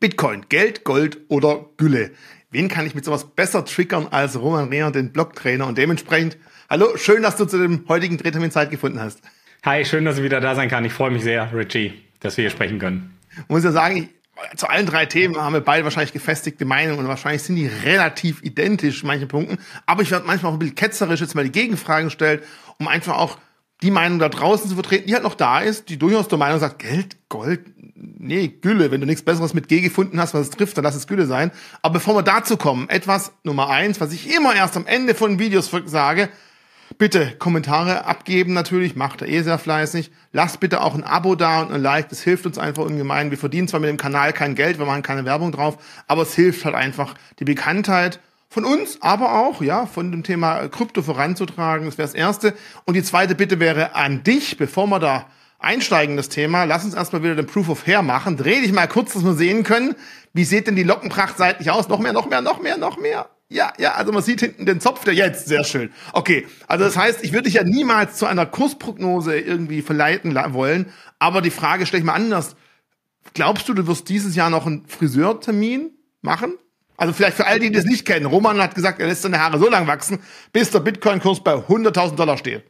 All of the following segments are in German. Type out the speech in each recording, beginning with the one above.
Bitcoin, Geld, Gold oder Gülle. Wen kann ich mit sowas besser triggern als Roman Reher, den Blogtrainer? Und dementsprechend, hallo, schön, dass du zu dem heutigen Drehtermin Zeit gefunden hast. Hi, schön, dass du wieder da sein kann. Ich freue mich sehr, Richie, dass wir hier sprechen können. Ich muss ja sagen, ich, zu allen drei Themen haben wir beide wahrscheinlich gefestigte Meinungen und wahrscheinlich sind die relativ identisch in manchen Punkten. Aber ich werde manchmal auch ein bisschen ketzerisch jetzt mal die Gegenfragen stellen, um einfach auch die Meinung da draußen zu vertreten, die halt noch da ist, die durchaus der Meinung sagt, Geld, Gold, nee, Gülle. Wenn du nichts Besseres mit G gefunden hast, was es trifft, dann lass es Gülle sein. Aber bevor wir dazu kommen, etwas Nummer eins, was ich immer erst am Ende von Videos sage, bitte Kommentare abgeben natürlich, macht er eh sehr fleißig. Lasst bitte auch ein Abo da und ein Like, das hilft uns einfach ungemein. Wir verdienen zwar mit dem Kanal kein Geld, wir machen keine Werbung drauf, aber es hilft halt einfach, die Bekanntheit von uns, aber auch, ja, von dem Thema Krypto voranzutragen. Das wäre das Erste. Und die zweite Bitte wäre an dich, bevor wir da einsteigen, das Thema, lass uns erstmal wieder den Proof of Hair machen. Dreh dich mal kurz, dass wir sehen können, wie sieht denn die Lockenpracht seitlich aus? Noch mehr, noch mehr, noch mehr, noch mehr. Ja, ja, also man sieht hinten den Zopf, der jetzt, sehr schön. Okay, also das heißt, ich würde dich ja niemals zu einer Kursprognose irgendwie verleiten wollen, aber die Frage stelle ich mal anders. Glaubst du, du wirst dieses Jahr noch einen Friseurtermin machen? Also vielleicht für all die, die das nicht kennen. Roman hat gesagt, er lässt seine Haare so lang wachsen, bis der Bitcoin-Kurs bei 100.000 Dollar steht.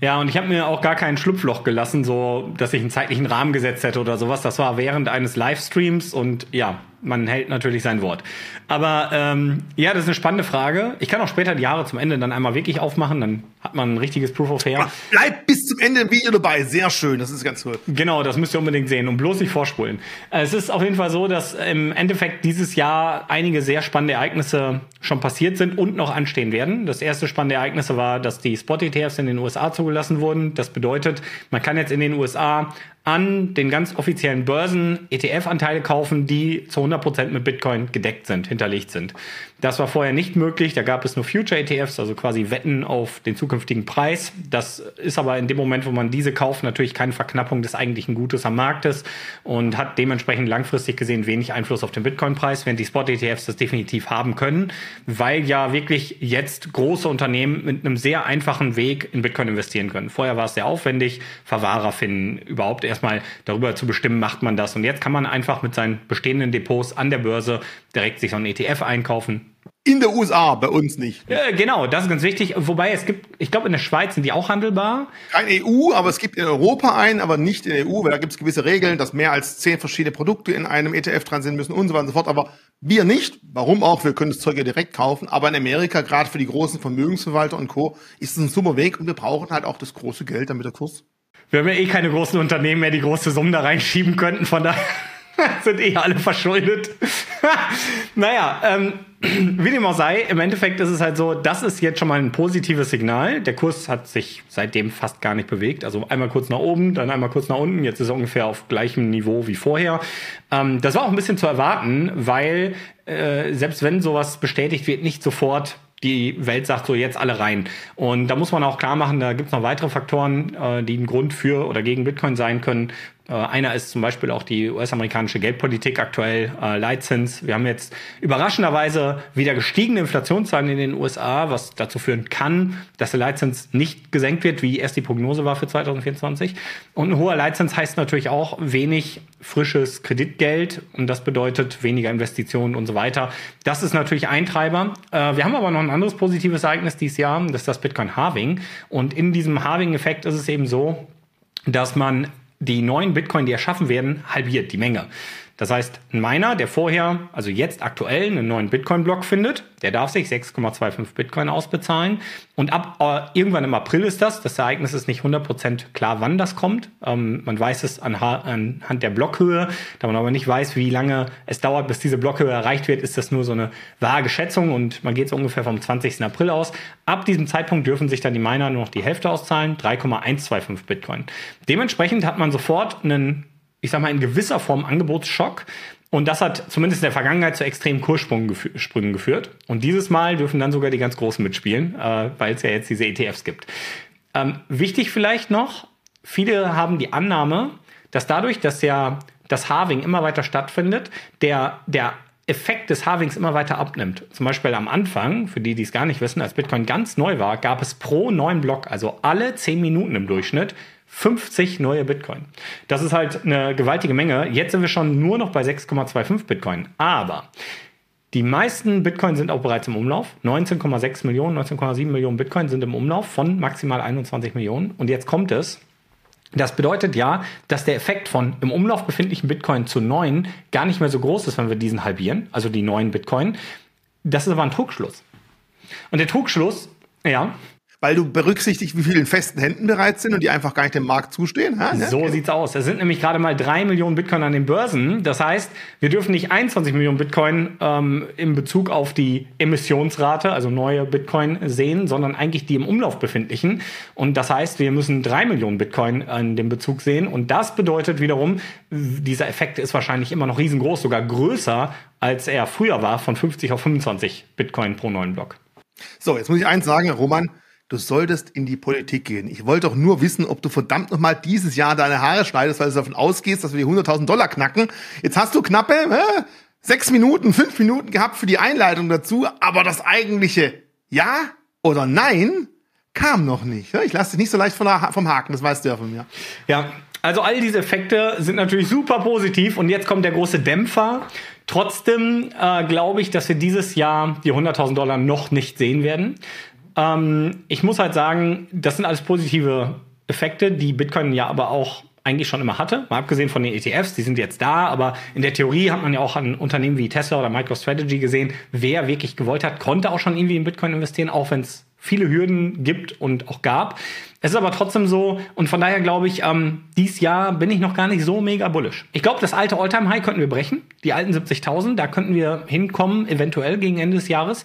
Ja, und ich habe mir auch gar kein Schlupfloch gelassen, so dass ich einen zeitlichen Rahmen gesetzt hätte oder sowas. Das war während eines Livestreams und ja, man hält natürlich sein Wort. Aber ähm, ja, das ist eine spannende Frage. Ich kann auch später die Jahre zum Ende dann einmal wirklich aufmachen, dann hat man ein richtiges Proof of Hair. Bleib bis zum Ende im Video dabei, sehr schön, das ist ganz toll. Genau, das müsst ihr unbedingt sehen und bloß nicht vorspulen. Es ist auf jeden Fall so, dass im Endeffekt dieses Jahr einige sehr spannende Ereignisse schon passiert sind und noch anstehen werden. Das erste spannende Ereignis war, dass die Spot-ETFs in den USA zugelassen wurden. Das bedeutet, man kann jetzt in den USA an den ganz offiziellen Börsen ETF-Anteile kaufen, die zu 100% mit Bitcoin gedeckt sind, hinterlegt sind. Das war vorher nicht möglich. Da gab es nur Future-ETFs, also quasi Wetten auf den zukünftigen Preis. Das ist aber in dem Moment, wo man diese kauft, natürlich keine Verknappung des eigentlichen Gutes am Markt ist und hat dementsprechend langfristig gesehen wenig Einfluss auf den Bitcoin-Preis, während die Spot-ETFs das definitiv haben können, weil ja wirklich jetzt große Unternehmen mit einem sehr einfachen Weg in Bitcoin investieren können. Vorher war es sehr aufwendig, Verwahrer finden, überhaupt erstmal darüber zu bestimmen, macht man das. Und jetzt kann man einfach mit seinen bestehenden Depots an der Börse direkt sich so einen ETF einkaufen, in der USA, bei uns nicht. Ja, genau, das ist ganz wichtig. Wobei es gibt, ich glaube, in der Schweiz sind die auch handelbar. Kein EU, aber es gibt in Europa ein, aber nicht in der EU, weil da gibt es gewisse Regeln, dass mehr als zehn verschiedene Produkte in einem ETF dran sind müssen und so weiter und so fort. Aber wir nicht. Warum auch? Wir können das Zeug ja direkt kaufen. Aber in Amerika, gerade für die großen Vermögensverwalter und Co., ist es ein super Weg und wir brauchen halt auch das große Geld, damit der Kurs. Wir haben ja eh keine großen Unternehmen mehr, die große Summen da reinschieben könnten. Von daher sind eh alle verschuldet. naja, ähm, wie dem auch sei, im Endeffekt ist es halt so, das ist jetzt schon mal ein positives Signal. Der Kurs hat sich seitdem fast gar nicht bewegt. Also einmal kurz nach oben, dann einmal kurz nach unten. Jetzt ist er ungefähr auf gleichem Niveau wie vorher. Ähm, das war auch ein bisschen zu erwarten, weil äh, selbst wenn sowas bestätigt wird, nicht sofort die Welt sagt so jetzt alle rein. Und da muss man auch klar machen, da gibt es noch weitere Faktoren, äh, die ein Grund für oder gegen Bitcoin sein können. Äh, einer ist zum Beispiel auch die US-amerikanische Geldpolitik aktuell, äh, Leitzins. Wir haben jetzt überraschenderweise wieder gestiegene Inflationszahlen in den USA, was dazu führen kann, dass der Leitzins nicht gesenkt wird, wie erst die Prognose war für 2024. Und ein hoher Leitzins heißt natürlich auch wenig frisches Kreditgeld und das bedeutet weniger Investitionen und so weiter. Das ist natürlich ein Treiber. Äh, wir haben aber noch ein anderes positives Ereignis dieses Jahr, das ist das Bitcoin-Halving. Und in diesem Halving-Effekt ist es eben so, dass man die neuen Bitcoin, die erschaffen werden, halbiert die Menge. Das heißt, ein Miner, der vorher, also jetzt aktuell einen neuen Bitcoin-Block findet, der darf sich 6,25 Bitcoin ausbezahlen. Und ab äh, irgendwann im April ist das. Das Ereignis ist nicht 100% klar, wann das kommt. Ähm, man weiß es anhand der Blockhöhe. Da man aber nicht weiß, wie lange es dauert, bis diese Blockhöhe erreicht wird, ist das nur so eine vage Schätzung. Und man geht so ungefähr vom 20. April aus. Ab diesem Zeitpunkt dürfen sich dann die Miner nur noch die Hälfte auszahlen, 3,125 Bitcoin. Dementsprechend hat man sofort einen ich sag mal, in gewisser Form Angebotsschock. Und das hat zumindest in der Vergangenheit zu extremen Kurssprüngen geführt. Und dieses Mal dürfen dann sogar die ganz Großen mitspielen, äh, weil es ja jetzt diese ETFs gibt. Ähm, wichtig vielleicht noch, viele haben die Annahme, dass dadurch, dass ja das Halving immer weiter stattfindet, der, der Effekt des Halvings immer weiter abnimmt. Zum Beispiel am Anfang, für die, die es gar nicht wissen, als Bitcoin ganz neu war, gab es pro neuen Block, also alle 10 Minuten im Durchschnitt, 50 neue Bitcoin. Das ist halt eine gewaltige Menge. Jetzt sind wir schon nur noch bei 6,25 Bitcoin. Aber die meisten Bitcoin sind auch bereits im Umlauf. 19,6 Millionen, 19,7 Millionen Bitcoin sind im Umlauf von maximal 21 Millionen. Und jetzt kommt es. Das bedeutet ja, dass der Effekt von im Umlauf befindlichen Bitcoin zu neuen gar nicht mehr so groß ist, wenn wir diesen halbieren, also die neuen Bitcoin. Das ist aber ein Trugschluss. Und der Trugschluss, ja weil du berücksichtigst, wie viele in festen Händen bereit sind und die einfach gar nicht dem Markt zustehen. Ha? So okay. sieht's aus. Es sind nämlich gerade mal drei Millionen Bitcoin an den Börsen. Das heißt, wir dürfen nicht 21 Millionen Bitcoin ähm, in Bezug auf die Emissionsrate, also neue Bitcoin sehen, sondern eigentlich die im Umlauf befindlichen. Und das heißt, wir müssen drei Millionen Bitcoin in dem Bezug sehen. Und das bedeutet wiederum, dieser Effekt ist wahrscheinlich immer noch riesengroß, sogar größer, als er früher war, von 50 auf 25 Bitcoin pro neuen Block. So, jetzt muss ich eins sagen, Roman du solltest in die Politik gehen. Ich wollte doch nur wissen, ob du verdammt nochmal dieses Jahr deine Haare schneidest, weil du davon ausgehst, dass wir die 100.000 Dollar knacken. Jetzt hast du knappe äh, sechs Minuten, fünf Minuten gehabt für die Einleitung dazu, aber das eigentliche Ja oder Nein kam noch nicht. Ich lasse dich nicht so leicht vom Haken, das weißt du ja von mir. Ja, also all diese Effekte sind natürlich super positiv und jetzt kommt der große Dämpfer. Trotzdem äh, glaube ich, dass wir dieses Jahr die 100.000 Dollar noch nicht sehen werden. Ähm, ich muss halt sagen, das sind alles positive Effekte, die Bitcoin ja aber auch eigentlich schon immer hatte. Mal abgesehen von den ETFs, die sind jetzt da, aber in der Theorie hat man ja auch an Unternehmen wie Tesla oder MicroStrategy gesehen, wer wirklich gewollt hat, konnte auch schon irgendwie in Bitcoin investieren, auch wenn es viele Hürden gibt und auch gab. Es ist aber trotzdem so, und von daher glaube ich, ähm, dieses Jahr bin ich noch gar nicht so mega bullish. Ich glaube, das alte Alltime high könnten wir brechen, die alten 70.000, da könnten wir hinkommen, eventuell gegen Ende des Jahres.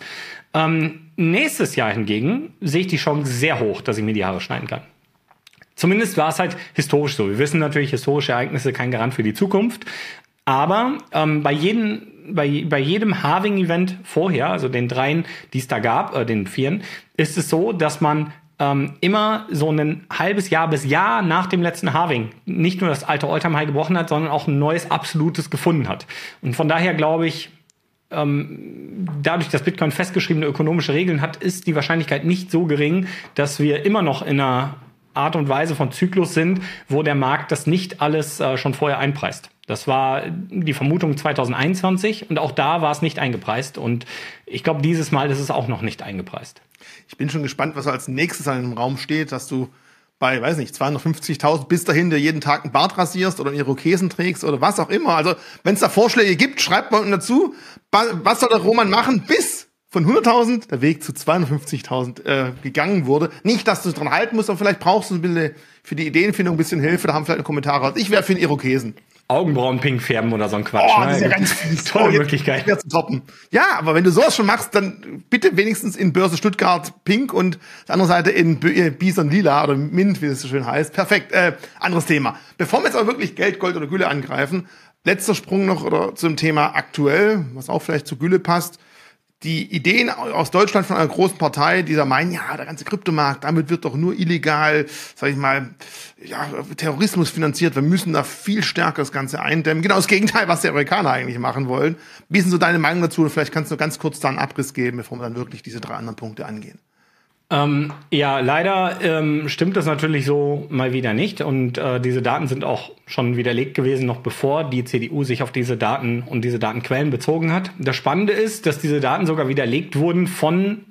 Ähm, nächstes Jahr hingegen sehe ich die Chance sehr hoch, dass ich mir die Haare schneiden kann. Zumindest war es halt historisch so. Wir wissen natürlich, historische Ereignisse kein Garant für die Zukunft. Aber ähm, bei, jedem, bei, bei jedem Halving-Event vorher, also den dreien, die es da gab, äh, den vieren, ist es so, dass man ähm, immer so ein halbes Jahr bis Jahr nach dem letzten Halving nicht nur das alte Alltime High gebrochen hat, sondern auch ein neues absolutes gefunden hat. Und von daher glaube ich, ähm, dadurch, dass Bitcoin festgeschriebene ökonomische Regeln hat, ist die Wahrscheinlichkeit nicht so gering, dass wir immer noch in einer Art und Weise von Zyklus sind, wo der Markt das nicht alles äh, schon vorher einpreist. Das war die Vermutung 2021 und auch da war es nicht eingepreist. Und ich glaube, dieses Mal ist es auch noch nicht eingepreist. Ich bin schon gespannt, was als nächstes an dem Raum steht, dass du bei, weiß nicht, 250.000 bis dahin dir jeden Tag einen Bart rasierst oder einen Irokesen trägst oder was auch immer. Also, wenn es da Vorschläge gibt, schreibt mal unten dazu, was soll der Roman machen, bis von 100.000 der Weg zu 250.000 äh, gegangen wurde. Nicht, dass du dran halten musst, aber vielleicht brauchst du ein bisschen für die Ideenfindung ein bisschen Hilfe. Da haben vielleicht Kommentare. Ich wäre für einen Irokesen. Augenbrauen pink färben oder so ein Quatsch. Oh, das ist ja ganz fies. Tolle oh, Möglichkeit. Zu toppen. Ja, aber wenn du sowas schon machst, dann bitte wenigstens in Börse Stuttgart pink und die andere Seite in äh, Bison lila oder Mint, wie es so schön heißt. Perfekt. Äh, anderes Thema. Bevor wir jetzt aber wirklich Geld, Gold oder Gülle angreifen, letzter Sprung noch oder zum Thema aktuell, was auch vielleicht zu Gülle passt die Ideen aus Deutschland von einer großen Partei, die da meinen, ja, der ganze Kryptomarkt, damit wird doch nur illegal, sag ich mal, ja, Terrorismus finanziert. Wir müssen da viel stärker das Ganze eindämmen. Genau das Gegenteil, was die Amerikaner eigentlich machen wollen. Wie ist denn so deine Meinung dazu? Vielleicht kannst du ganz kurz da einen Abriss geben, bevor wir dann wirklich diese drei anderen Punkte angehen. Ähm, ja, leider ähm, stimmt das natürlich so mal wieder nicht. Und äh, diese Daten sind auch schon widerlegt gewesen, noch bevor die CDU sich auf diese Daten und diese Datenquellen bezogen hat. Das Spannende ist, dass diese Daten sogar widerlegt wurden von,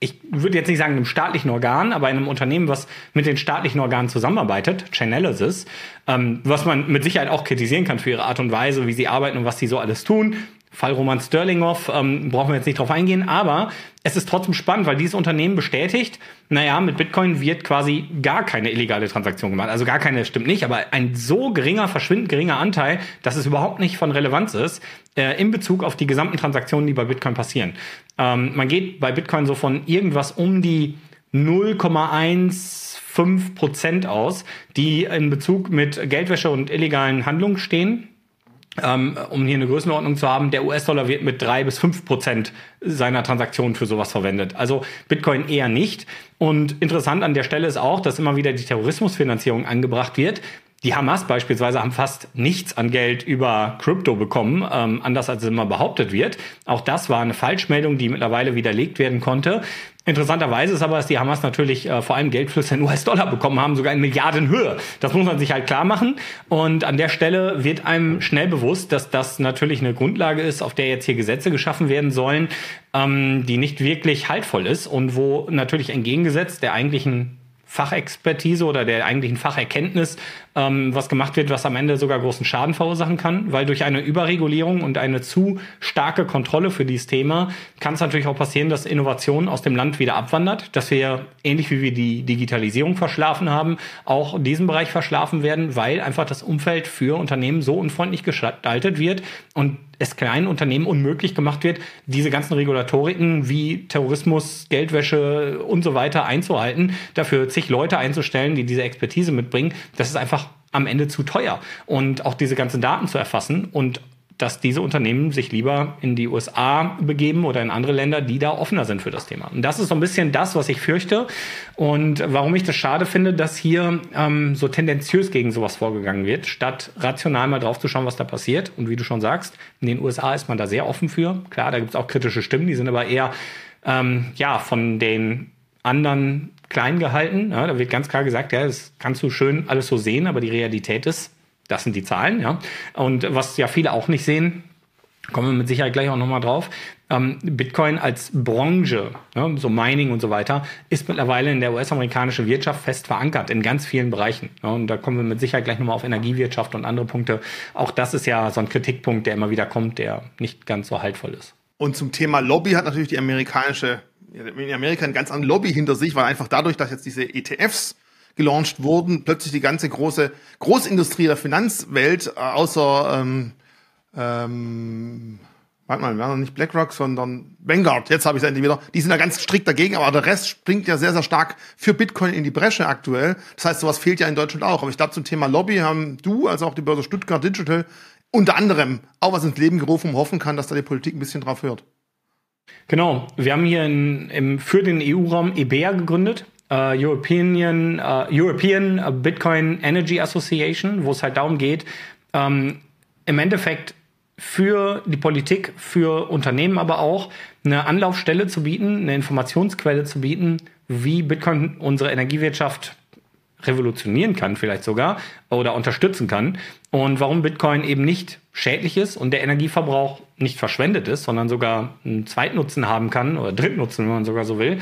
ich würde jetzt nicht sagen einem staatlichen Organ, aber einem Unternehmen, was mit den staatlichen Organen zusammenarbeitet, Chainalysis, ähm, was man mit Sicherheit auch kritisieren kann für ihre Art und Weise, wie sie arbeiten und was sie so alles tun. Fall Roman Sterlinghoff, ähm, brauchen wir jetzt nicht drauf eingehen, aber es ist trotzdem spannend, weil dieses Unternehmen bestätigt, naja, mit Bitcoin wird quasi gar keine illegale Transaktion gemacht. Also gar keine, stimmt nicht, aber ein so geringer, verschwindend geringer Anteil, dass es überhaupt nicht von Relevanz ist, äh, in Bezug auf die gesamten Transaktionen, die bei Bitcoin passieren. Ähm, man geht bei Bitcoin so von irgendwas um die 0,15 Prozent aus, die in Bezug mit Geldwäsche und illegalen Handlungen stehen um hier eine Größenordnung zu haben, der US-Dollar wird mit drei bis fünf Prozent seiner Transaktionen für sowas verwendet. Also Bitcoin eher nicht. Und interessant an der Stelle ist auch, dass immer wieder die Terrorismusfinanzierung angebracht wird. Die Hamas beispielsweise haben fast nichts an Geld über Krypto bekommen, ähm, anders als es immer behauptet wird. Auch das war eine Falschmeldung, die mittlerweile widerlegt werden konnte. Interessanterweise ist aber, dass die Hamas natürlich äh, vor allem Geldflüsse in US-Dollar bekommen haben, sogar in Milliardenhöhe. Das muss man sich halt klar machen. Und an der Stelle wird einem schnell bewusst, dass das natürlich eine Grundlage ist, auf der jetzt hier Gesetze geschaffen werden sollen, ähm, die nicht wirklich haltvoll ist und wo natürlich entgegengesetzt der eigentlichen Fachexpertise oder der eigentlichen Facherkenntnis ähm, was gemacht wird, was am Ende sogar großen Schaden verursachen kann, weil durch eine Überregulierung und eine zu starke Kontrolle für dieses Thema kann es natürlich auch passieren, dass Innovation aus dem Land wieder abwandert, dass wir ähnlich wie wir die Digitalisierung verschlafen haben, auch diesen Bereich verschlafen werden, weil einfach das Umfeld für Unternehmen so unfreundlich gestaltet wird und es kleinen Unternehmen unmöglich gemacht wird, diese ganzen Regulatoriken wie Terrorismus, Geldwäsche und so weiter einzuhalten, dafür zig Leute einzustellen, die diese Expertise mitbringen, das ist einfach am Ende zu teuer. Und auch diese ganzen Daten zu erfassen und dass diese Unternehmen sich lieber in die USA begeben oder in andere Länder, die da offener sind für das Thema. Und das ist so ein bisschen das, was ich fürchte und warum ich das schade finde, dass hier ähm, so tendenziös gegen sowas vorgegangen wird, statt rational mal drauf zu schauen, was da passiert. Und wie du schon sagst, in den USA ist man da sehr offen für. Klar, da gibt es auch kritische Stimmen, die sind aber eher ähm, ja von den anderen klein gehalten. Ja, da wird ganz klar gesagt, ja, das kannst du schön alles so sehen, aber die Realität ist, das sind die Zahlen, ja. Und was ja viele auch nicht sehen, kommen wir mit Sicherheit gleich auch nochmal drauf. Ähm, Bitcoin als Branche, so Mining und so weiter, ist mittlerweile in der US-amerikanischen Wirtschaft fest verankert in ganz vielen Bereichen. Und da kommen wir mit Sicherheit gleich nochmal auf Energiewirtschaft und andere Punkte. Auch das ist ja so ein Kritikpunkt, der immer wieder kommt, der nicht ganz so haltvoll ist. Und zum Thema Lobby hat natürlich die amerikanische, in Amerika ein ganz anderes Lobby hinter sich, weil einfach dadurch, dass jetzt diese ETFs gelauncht wurden, plötzlich die ganze große Großindustrie der Finanzwelt, äh, außer ähm, ähm, warte mal, wir noch nicht BlackRock, sondern Vanguard, jetzt habe ich es endlich wieder, die sind da ganz strikt dagegen, aber der Rest springt ja sehr, sehr stark für Bitcoin in die Bresche aktuell. Das heißt, sowas fehlt ja in Deutschland auch. Aber ich glaube, zum Thema Lobby haben du, also auch die Börse Stuttgart Digital, unter anderem auch was ins Leben gerufen und hoffen kann, dass da die Politik ein bisschen drauf hört. Genau, wir haben hier in, im, für den EU-Raum EBA gegründet uh, European, uh, European Bitcoin Energy Association, wo es halt darum geht, ähm, im Endeffekt für die Politik, für Unternehmen aber auch eine Anlaufstelle zu bieten, eine Informationsquelle zu bieten, wie Bitcoin unsere Energiewirtschaft revolutionieren kann, vielleicht sogar, oder unterstützen kann. Und warum Bitcoin eben nicht schädlich ist und der Energieverbrauch nicht verschwendet ist, sondern sogar einen Zweitnutzen haben kann oder Drittnutzen, wenn man sogar so will.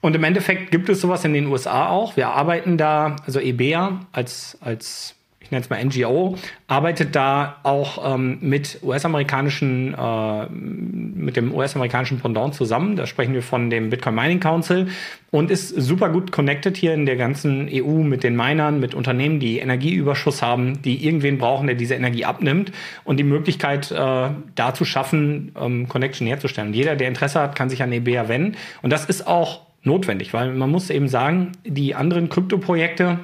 Und im Endeffekt gibt es sowas in den USA auch. Wir arbeiten da, also EBA als, als ich nenne es mal NGO, arbeitet da auch ähm, mit US-amerikanischen, äh, mit dem US-amerikanischen Pendant zusammen. Da sprechen wir von dem Bitcoin Mining Council und ist super gut connected hier in der ganzen EU mit den Minern, mit Unternehmen, die Energieüberschuss haben, die irgendwen brauchen, der diese Energie abnimmt und die Möglichkeit äh, da zu schaffen, ähm, Connection herzustellen. Jeder, der Interesse hat, kann sich an EBA wenden. Und das ist auch notwendig, weil man muss eben sagen, die anderen Kryptoprojekte,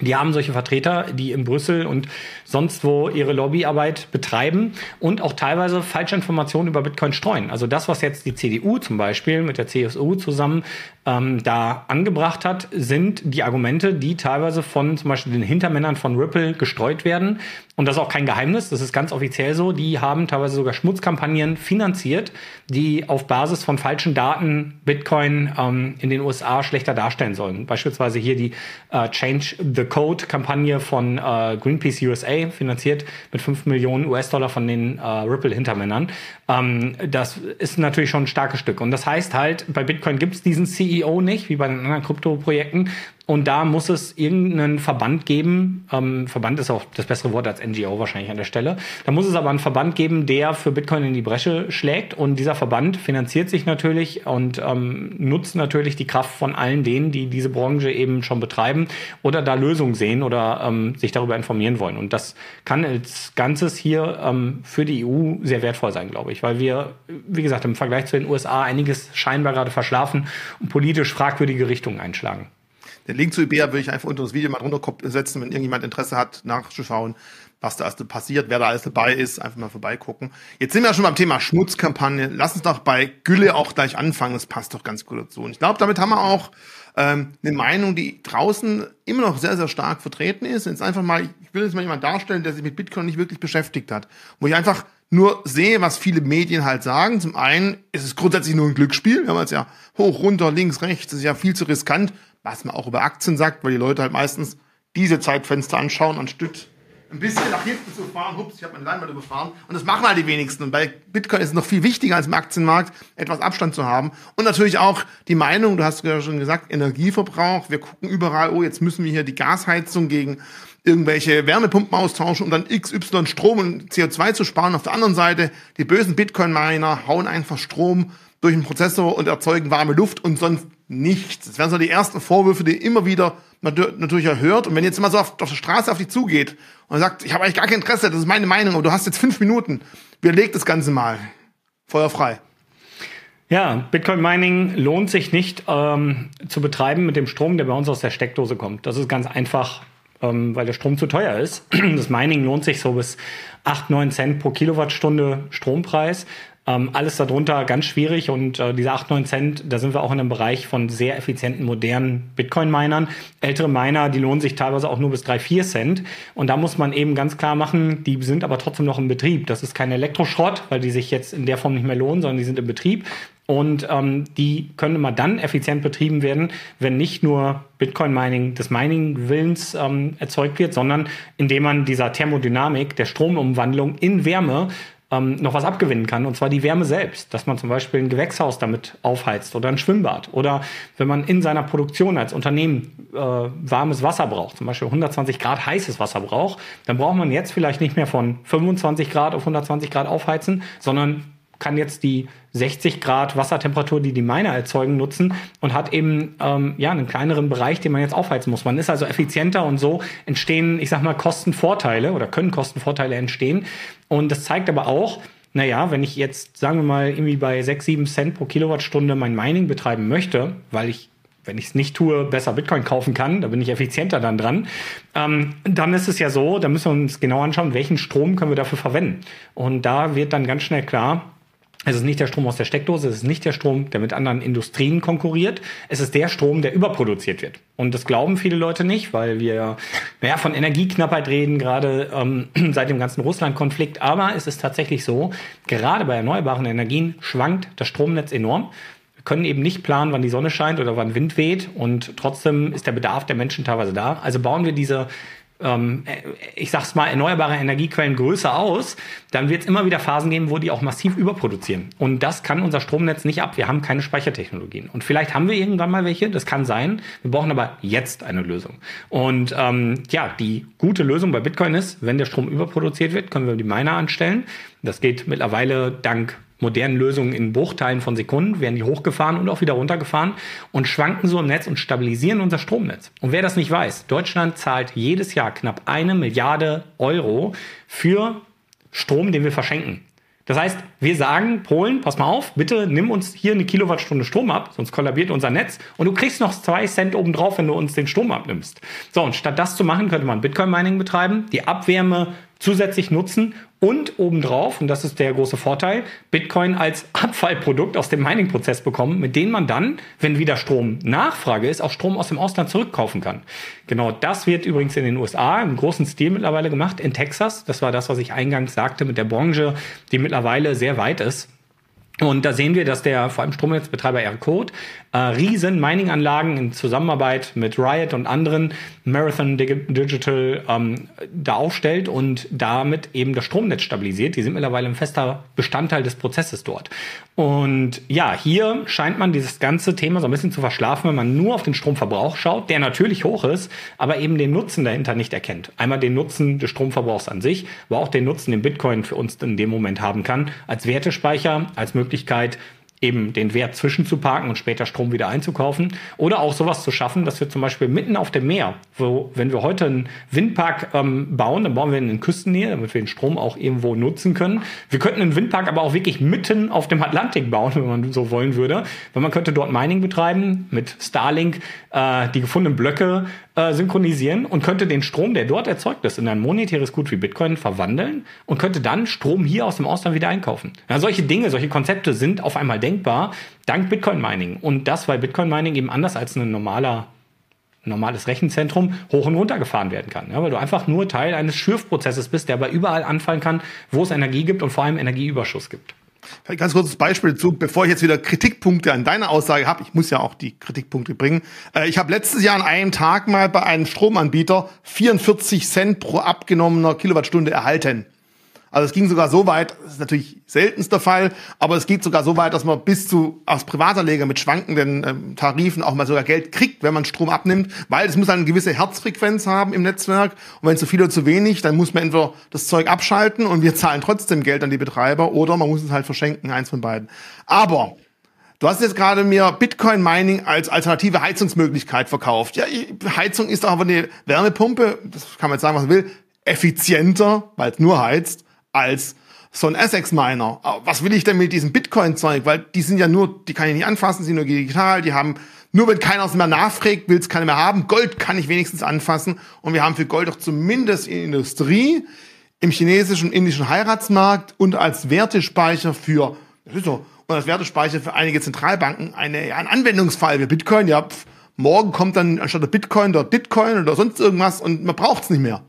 die haben solche Vertreter, die in Brüssel und sonst wo ihre Lobbyarbeit betreiben und auch teilweise falsche Informationen über Bitcoin streuen. Also das, was jetzt die CDU zum Beispiel mit der CSU zusammen ähm, da angebracht hat, sind die Argumente, die teilweise von zum Beispiel den Hintermännern von Ripple gestreut werden. Und das ist auch kein Geheimnis, das ist ganz offiziell so. Die haben teilweise sogar Schmutzkampagnen finanziert, die auf Basis von falschen Daten Bitcoin ähm, in den USA schlechter darstellen sollen. Beispielsweise hier die äh, Change the Code-Kampagne von äh, Greenpeace USA, finanziert mit 5 Millionen US-Dollar von den äh, Ripple-Hintermännern. Ähm, das ist natürlich schon ein starkes Stück. Und das heißt halt, bei Bitcoin gibt es diesen CEO nicht, wie bei den anderen Krypto-Projekten. Und da muss es irgendeinen Verband geben. Ähm, Verband ist auch das bessere Wort als NGO wahrscheinlich an der Stelle. Da muss es aber einen Verband geben, der für Bitcoin in die Bresche schlägt. Und dieser Verband finanziert sich natürlich und ähm, nutzt natürlich die Kraft von allen denen, die diese Branche eben schon betreiben oder da Lösungen sehen oder ähm, sich darüber informieren wollen. Und das kann als Ganzes hier ähm, für die EU sehr wertvoll sein, glaube ich, weil wir, wie gesagt, im Vergleich zu den USA einiges scheinbar gerade verschlafen und politisch fragwürdige Richtungen einschlagen. Den Link zu IBEA würde ich einfach unter das Video mal drunter setzen, wenn irgendjemand Interesse hat, nachzuschauen, was da alles passiert, wer da alles dabei ist, einfach mal vorbeigucken. Jetzt sind wir ja schon beim Thema Schmutzkampagne. Lass uns doch bei Gülle auch gleich anfangen. Das passt doch ganz gut dazu. Und ich glaube, damit haben wir auch ähm, eine Meinung, die draußen immer noch sehr, sehr stark vertreten ist. Jetzt einfach mal, ich will jetzt mal jemand darstellen, der sich mit Bitcoin nicht wirklich beschäftigt hat. Wo ich einfach nur sehe, was viele Medien halt sagen. Zum einen ist es grundsätzlich nur ein Glücksspiel. Wir haben jetzt ja hoch, runter, links, rechts. Das ist ja viel zu riskant, was man auch über Aktien sagt, weil die Leute halt meistens diese Zeitfenster anschauen, anstatt ein bisschen nach hinten zu fahren. Hups, ich habe meine Leinwand überfahren. Und das machen halt die wenigsten. Und bei Bitcoin ist es noch viel wichtiger als im Aktienmarkt, etwas Abstand zu haben. Und natürlich auch die Meinung, du hast ja schon gesagt, Energieverbrauch. Wir gucken überall, oh, jetzt müssen wir hier die Gasheizung gegen irgendwelche Wärmepumpen austauschen, um dann XY Strom und CO2 zu sparen. Auf der anderen Seite, die bösen Bitcoin-Miner hauen einfach Strom durch den Prozessor und erzeugen warme Luft und sonst nichts. Das wären so die ersten Vorwürfe, die immer wieder natürlich erhört. Und wenn jetzt mal so auf, auf der Straße auf dich zugeht und sagt, ich habe eigentlich gar kein Interesse, das ist meine Meinung, aber du hast jetzt fünf Minuten, überleg das Ganze mal. Feuer frei. Ja, Bitcoin Mining lohnt sich nicht ähm, zu betreiben mit dem Strom, der bei uns aus der Steckdose kommt. Das ist ganz einfach ähm, weil der Strom zu teuer ist. Das Mining lohnt sich so bis 8, 9 Cent pro Kilowattstunde Strompreis. Ähm, alles darunter ganz schwierig und äh, diese 8, 9 Cent, da sind wir auch in einem Bereich von sehr effizienten, modernen Bitcoin-Minern. Ältere Miner, die lohnen sich teilweise auch nur bis 3, 4 Cent. Und da muss man eben ganz klar machen, die sind aber trotzdem noch im Betrieb. Das ist kein Elektroschrott, weil die sich jetzt in der Form nicht mehr lohnen, sondern die sind im Betrieb. Und ähm, die können immer dann effizient betrieben werden, wenn nicht nur Bitcoin-Mining des Mining-Willens ähm, erzeugt wird, sondern indem man dieser Thermodynamik, der Stromumwandlung in Wärme ähm, noch was abgewinnen kann, und zwar die Wärme selbst, dass man zum Beispiel ein Gewächshaus damit aufheizt oder ein Schwimmbad. Oder wenn man in seiner Produktion als Unternehmen äh, warmes Wasser braucht, zum Beispiel 120 Grad heißes Wasser braucht, dann braucht man jetzt vielleicht nicht mehr von 25 Grad auf 120 Grad aufheizen, sondern kann jetzt die 60 Grad Wassertemperatur, die die Miner erzeugen, nutzen und hat eben ähm, ja einen kleineren Bereich, den man jetzt aufheizen muss. Man ist also effizienter und so entstehen, ich sag mal, Kostenvorteile oder können Kostenvorteile entstehen. Und das zeigt aber auch, naja, wenn ich jetzt, sagen wir mal, irgendwie bei 6, 7 Cent pro Kilowattstunde mein Mining betreiben möchte, weil ich wenn ich es nicht tue, besser Bitcoin kaufen kann, da bin ich effizienter dann dran, ähm, dann ist es ja so, da müssen wir uns genau anschauen, welchen Strom können wir dafür verwenden. Und da wird dann ganz schnell klar, es ist nicht der Strom aus der Steckdose, es ist nicht der Strom, der mit anderen Industrien konkurriert. Es ist der Strom, der überproduziert wird. Und das glauben viele Leute nicht, weil wir naja, von Energieknappheit reden, gerade ähm, seit dem ganzen Russland-Konflikt. Aber es ist tatsächlich so, gerade bei erneuerbaren Energien schwankt das Stromnetz enorm. Wir können eben nicht planen, wann die Sonne scheint oder wann Wind weht. Und trotzdem ist der Bedarf der Menschen teilweise da. Also bauen wir diese ähm, ich sag's mal, erneuerbare Energiequellen größer aus, dann wird es immer wieder Phasen geben, wo die auch massiv überproduzieren. Und das kann unser Stromnetz nicht ab. Wir haben keine Speichertechnologien. Und vielleicht haben wir irgendwann mal welche, das kann sein. Wir brauchen aber jetzt eine Lösung. Und ähm, ja, die gute Lösung bei Bitcoin ist, wenn der Strom überproduziert wird, können wir die Miner anstellen. Das geht mittlerweile dank modernen Lösungen in Bruchteilen von Sekunden, werden die hochgefahren und auch wieder runtergefahren und schwanken so im Netz und stabilisieren unser Stromnetz. Und wer das nicht weiß, Deutschland zahlt jedes Jahr knapp eine Milliarde Euro für Strom, den wir verschenken. Das heißt, wir sagen, Polen, pass mal auf, bitte nimm uns hier eine Kilowattstunde Strom ab, sonst kollabiert unser Netz und du kriegst noch zwei Cent obendrauf, wenn du uns den Strom abnimmst. So, und statt das zu machen, könnte man Bitcoin-Mining betreiben, die Abwärme zusätzlich nutzen und obendrauf, und das ist der große Vorteil, Bitcoin als Abfallprodukt aus dem Mining-Prozess bekommen, mit dem man dann, wenn wieder Strom Nachfrage ist, auch Strom aus dem Ausland zurückkaufen kann. Genau das wird übrigens in den USA im großen Stil mittlerweile gemacht, in Texas. Das war das, was ich eingangs sagte mit der Branche, die mittlerweile sehr weit ist. Und da sehen wir, dass der vor allem Stromnetzbetreiber Aircode äh, riesen Mining-Anlagen in Zusammenarbeit mit Riot und anderen Marathon Digital ähm, da aufstellt und damit eben das Stromnetz stabilisiert. Die sind mittlerweile ein fester Bestandteil des Prozesses dort. Und ja, hier scheint man dieses ganze Thema so ein bisschen zu verschlafen, wenn man nur auf den Stromverbrauch schaut, der natürlich hoch ist, aber eben den Nutzen dahinter nicht erkennt. Einmal den Nutzen des Stromverbrauchs an sich, aber auch den Nutzen, den Bitcoin für uns in dem Moment haben kann, als Wertespeicher, als Möglichkeit, eben den Wert zwischenzuparken und später Strom wieder einzukaufen. Oder auch sowas zu schaffen, dass wir zum Beispiel mitten auf dem Meer, wo, wenn wir heute einen Windpark ähm, bauen, dann bauen wir ihn in Küstennähe, damit wir den Strom auch irgendwo nutzen können. Wir könnten einen Windpark aber auch wirklich mitten auf dem Atlantik bauen, wenn man so wollen würde. Weil man könnte dort Mining betreiben, mit Starlink äh, die gefundenen Blöcke äh, synchronisieren und könnte den Strom, der dort erzeugt ist, in ein monetäres Gut wie Bitcoin verwandeln und könnte dann Strom hier aus dem Ausland wieder einkaufen. Ja, solche Dinge, solche Konzepte sind auf einmal denkbar dank Bitcoin Mining. Und das, weil Bitcoin Mining eben anders als ein normaler normales Rechenzentrum hoch und runter gefahren werden kann. Ja, weil du einfach nur Teil eines Schürfprozesses bist, der aber überall anfallen kann, wo es Energie gibt und vor allem Energieüberschuss gibt. Ganz kurzes Beispiel dazu, bevor ich jetzt wieder Kritikpunkte an deiner Aussage habe. Ich muss ja auch die Kritikpunkte bringen. Äh, ich habe letztes Jahr an einem Tag mal bei einem Stromanbieter 44 Cent pro abgenommener Kilowattstunde erhalten. Also es ging sogar so weit, das ist natürlich seltenster Fall, aber es geht sogar so weit, dass man bis zu aus Privatanleger mit schwankenden ähm, Tarifen auch mal sogar Geld kriegt, wenn man Strom abnimmt, weil es muss eine gewisse Herzfrequenz haben im Netzwerk und wenn zu viel oder zu wenig, dann muss man entweder das Zeug abschalten und wir zahlen trotzdem Geld an die Betreiber oder man muss es halt verschenken, eins von beiden. Aber Du hast jetzt gerade mir Bitcoin Mining als alternative Heizungsmöglichkeit verkauft. Ja, Heizung ist doch aber eine Wärmepumpe, das kann man jetzt sagen, was man will, effizienter, weil es nur heizt als so ein Essex-Miner. Was will ich denn mit diesem Bitcoin-Zeug? Weil die sind ja nur, die kann ich nicht anfassen, sind nur digital, die haben, nur wenn keiner es mehr nachfragt, will es keiner mehr haben. Gold kann ich wenigstens anfassen. Und wir haben für Gold doch zumindest in Industrie, im chinesischen und indischen Heiratsmarkt und als Wertespeicher für, das ist so, und als Wertespeicher für einige Zentralbanken eine, ja, ein Anwendungsfall wie Bitcoin. Ja, pf, morgen kommt dann anstatt der Bitcoin dort Bitcoin oder sonst irgendwas und man braucht es nicht mehr.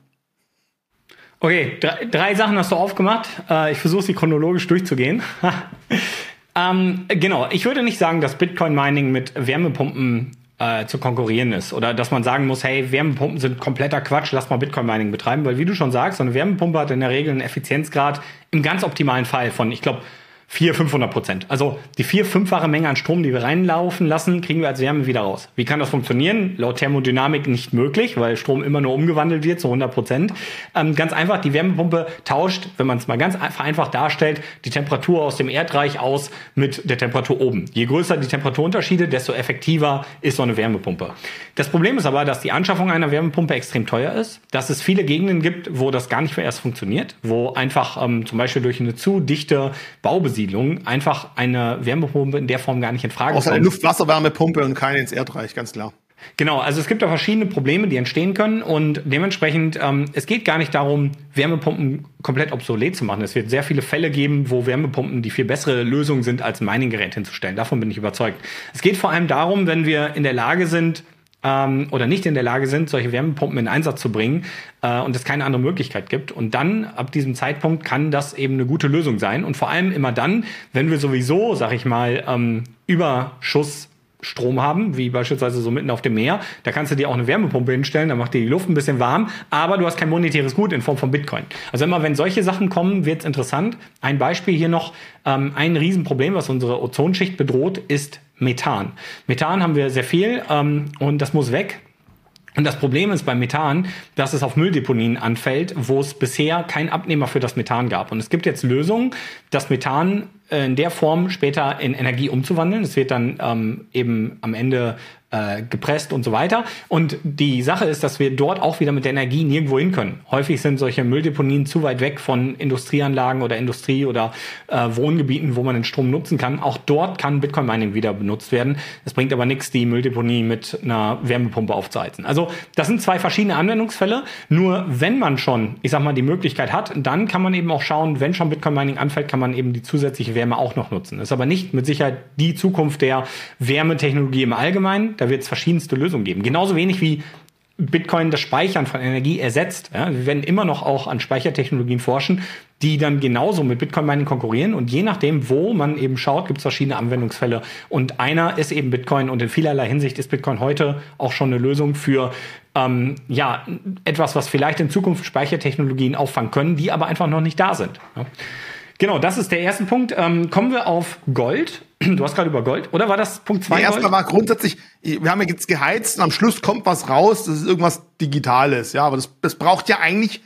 Okay, drei, drei, Sachen hast du aufgemacht. Äh, ich versuche sie chronologisch durchzugehen. ähm, genau, ich würde nicht sagen, dass Bitcoin-Mining mit Wärmepumpen äh, zu konkurrieren ist. Oder dass man sagen muss, hey, Wärmepumpen sind kompletter Quatsch, lass mal Bitcoin-Mining betreiben. Weil wie du schon sagst, so eine Wärmepumpe hat in der Regel einen Effizienzgrad im ganz optimalen Fall von, ich glaube, 400, 500 Prozent. Also die vier, fünffache Menge an Strom, die wir reinlaufen lassen, kriegen wir als Wärme wieder raus. Wie kann das funktionieren? Laut Thermodynamik nicht möglich, weil Strom immer nur umgewandelt wird zu 100 Prozent. Ähm, ganz einfach, die Wärmepumpe tauscht, wenn man es mal ganz vereinfacht darstellt, die Temperatur aus dem Erdreich aus mit der Temperatur oben. Je größer die Temperaturunterschiede, desto effektiver ist so eine Wärmepumpe. Das Problem ist aber, dass die Anschaffung einer Wärmepumpe extrem teuer ist, dass es viele Gegenden gibt, wo das gar nicht mehr erst funktioniert, wo einfach ähm, zum Beispiel durch eine zu dichte Baubesiedlung Wohnsiedlungen einfach eine Wärmepumpe in der Form gar nicht in Frage Außer kommt. eine Luft-Wasser-Wärmepumpe und keine ins Erdreich, ganz klar. Genau, also es gibt da verschiedene Probleme, die entstehen können und dementsprechend, ähm, es geht gar nicht darum, Wärmepumpen komplett obsolet zu machen. Es wird sehr viele Fälle geben, wo Wärmepumpen die viel bessere Lösung sind, als Mining-Gerät hinzustellen. Davon bin ich überzeugt. Es geht vor allem darum, wenn wir in der Lage sind, ähm, oder nicht in der Lage sind, solche Wärmepumpen in Einsatz zu bringen äh, und es keine andere Möglichkeit gibt. Und dann, ab diesem Zeitpunkt, kann das eben eine gute Lösung sein. Und vor allem immer dann, wenn wir sowieso, sag ich mal, ähm, Überschuss Strom haben, wie beispielsweise so mitten auf dem Meer. Da kannst du dir auch eine Wärmepumpe hinstellen, da macht dir die Luft ein bisschen warm, aber du hast kein monetäres Gut in Form von Bitcoin. Also immer wenn solche Sachen kommen, wird's interessant. Ein Beispiel hier noch, ähm, ein Riesenproblem, was unsere Ozonschicht bedroht, ist Methan. Methan haben wir sehr viel ähm, und das muss weg. Und das Problem ist beim Methan, dass es auf Mülldeponien anfällt, wo es bisher keinen Abnehmer für das Methan gab. Und es gibt jetzt Lösungen, das Methan äh, in der Form später in Energie umzuwandeln. Es wird dann ähm, eben am Ende äh, gepresst und so weiter. Und die Sache ist, dass wir dort auch wieder mit der Energie nirgendwo hin können. Häufig sind solche Mülldeponien zu weit weg von Industrieanlagen oder Industrie oder äh, Wohngebieten, wo man den Strom nutzen kann. Auch dort kann Bitcoin Mining wieder benutzt werden. Es bringt aber nichts, die Mülldeponie mit einer Wärmepumpe aufzuheizen. Also das sind zwei verschiedene Anwendungsfälle. Nur wenn man schon, ich sag mal, die Möglichkeit hat, dann kann man eben auch schauen, wenn schon Bitcoin Mining anfällt, kann man eben die zusätzliche Wärme auch noch nutzen. Das ist aber nicht mit Sicherheit die Zukunft der Wärmetechnologie im Allgemeinen. Da wird es verschiedenste Lösungen geben. Genauso wenig wie Bitcoin das Speichern von Energie ersetzt. Ja, wir werden immer noch auch an Speichertechnologien forschen, die dann genauso mit Bitcoin Mining konkurrieren. Und je nachdem, wo man eben schaut, gibt es verschiedene Anwendungsfälle. Und einer ist eben Bitcoin. Und in vielerlei Hinsicht ist Bitcoin heute auch schon eine Lösung für ähm, ja etwas, was vielleicht in Zukunft Speichertechnologien auffangen können, die aber einfach noch nicht da sind. Ja. Genau, das ist der erste Punkt. Ähm, kommen wir auf Gold. Du hast gerade über Gold. Oder war das Punkt 2? Nee, erstmal war grundsätzlich, wir haben ja jetzt geheizt und am Schluss kommt was raus, das ist irgendwas Digitales. Ja, aber das, das braucht ja eigentlich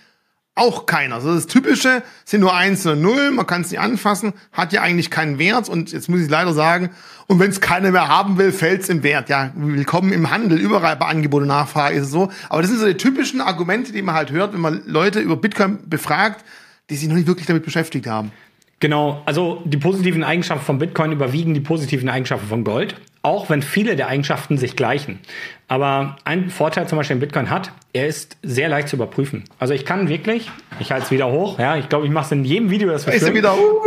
auch keiner. Also das Typische sind nur Eins und Null, man kann es nicht anfassen, hat ja eigentlich keinen Wert und jetzt muss ich leider sagen, und wenn es keiner mehr haben will, fällt es im Wert. Ja, willkommen im Handel, überall bei Angebot und Nachfrage ist es so. Aber das sind so die typischen Argumente, die man halt hört, wenn man Leute über Bitcoin befragt, die sich noch nicht wirklich damit beschäftigt haben. Genau, also die positiven Eigenschaften von Bitcoin überwiegen die positiven Eigenschaften von Gold, auch wenn viele der Eigenschaften sich gleichen. Aber ein Vorteil zum Beispiel in Bitcoin hat, er ist sehr leicht zu überprüfen. Also ich kann wirklich, ich halte es wieder hoch, ja, ich glaube, ich mache es in jedem Video, das wir wieder, uh.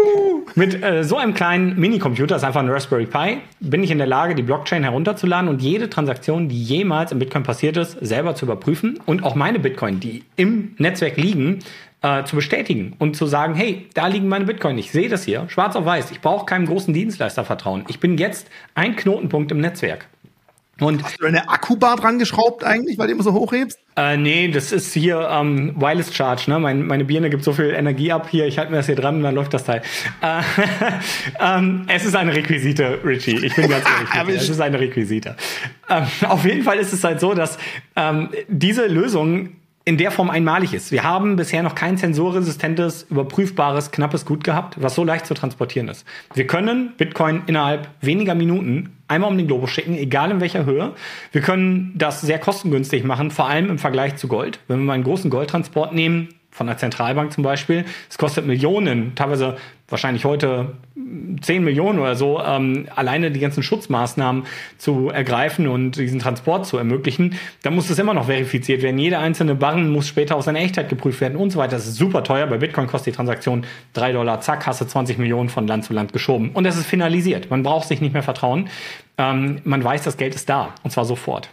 Mit äh, so einem kleinen Minicomputer, das ist einfach ein Raspberry Pi, bin ich in der Lage, die Blockchain herunterzuladen und jede Transaktion, die jemals im Bitcoin passiert ist, selber zu überprüfen und auch meine Bitcoin, die im Netzwerk liegen, äh, zu bestätigen und zu sagen, hey, da liegen meine Bitcoin, ich sehe das hier, schwarz auf weiß, ich brauche keinem großen Dienstleister vertrauen. Ich bin jetzt ein Knotenpunkt im Netzwerk. Und Hast du eine Akkubar dran geschraubt eigentlich, weil du immer so hochhebst? Äh, nee, das ist hier ähm, Wireless Charge. Ne? Mein, meine Birne gibt so viel Energie ab hier. Ich halte mir das hier dran und dann läuft das Teil. Äh, ähm, es ist eine Requisite, Richie. Ich bin ganz ehrlich. es ist eine Requisite. Ähm, auf jeden Fall ist es halt so, dass ähm, diese Lösung in der Form einmalig ist. Wir haben bisher noch kein sensorresistentes, überprüfbares, knappes Gut gehabt, was so leicht zu transportieren ist. Wir können Bitcoin innerhalb weniger Minuten einmal um den Globus schicken, egal in welcher Höhe. Wir können das sehr kostengünstig machen, vor allem im Vergleich zu Gold. Wenn wir mal einen großen Goldtransport nehmen, von der Zentralbank zum Beispiel. Es kostet Millionen, teilweise wahrscheinlich heute 10 Millionen oder so, ähm, alleine die ganzen Schutzmaßnahmen zu ergreifen und diesen Transport zu ermöglichen. Da muss es immer noch verifiziert werden. Jeder einzelne Barren muss später auf seine Echtheit geprüft werden und so weiter. Das ist super teuer. Bei Bitcoin kostet die Transaktion 3 Dollar. Zack, hast du 20 Millionen von Land zu Land geschoben. Und das ist finalisiert. Man braucht sich nicht mehr vertrauen. Ähm, man weiß, das Geld ist da. Und zwar sofort.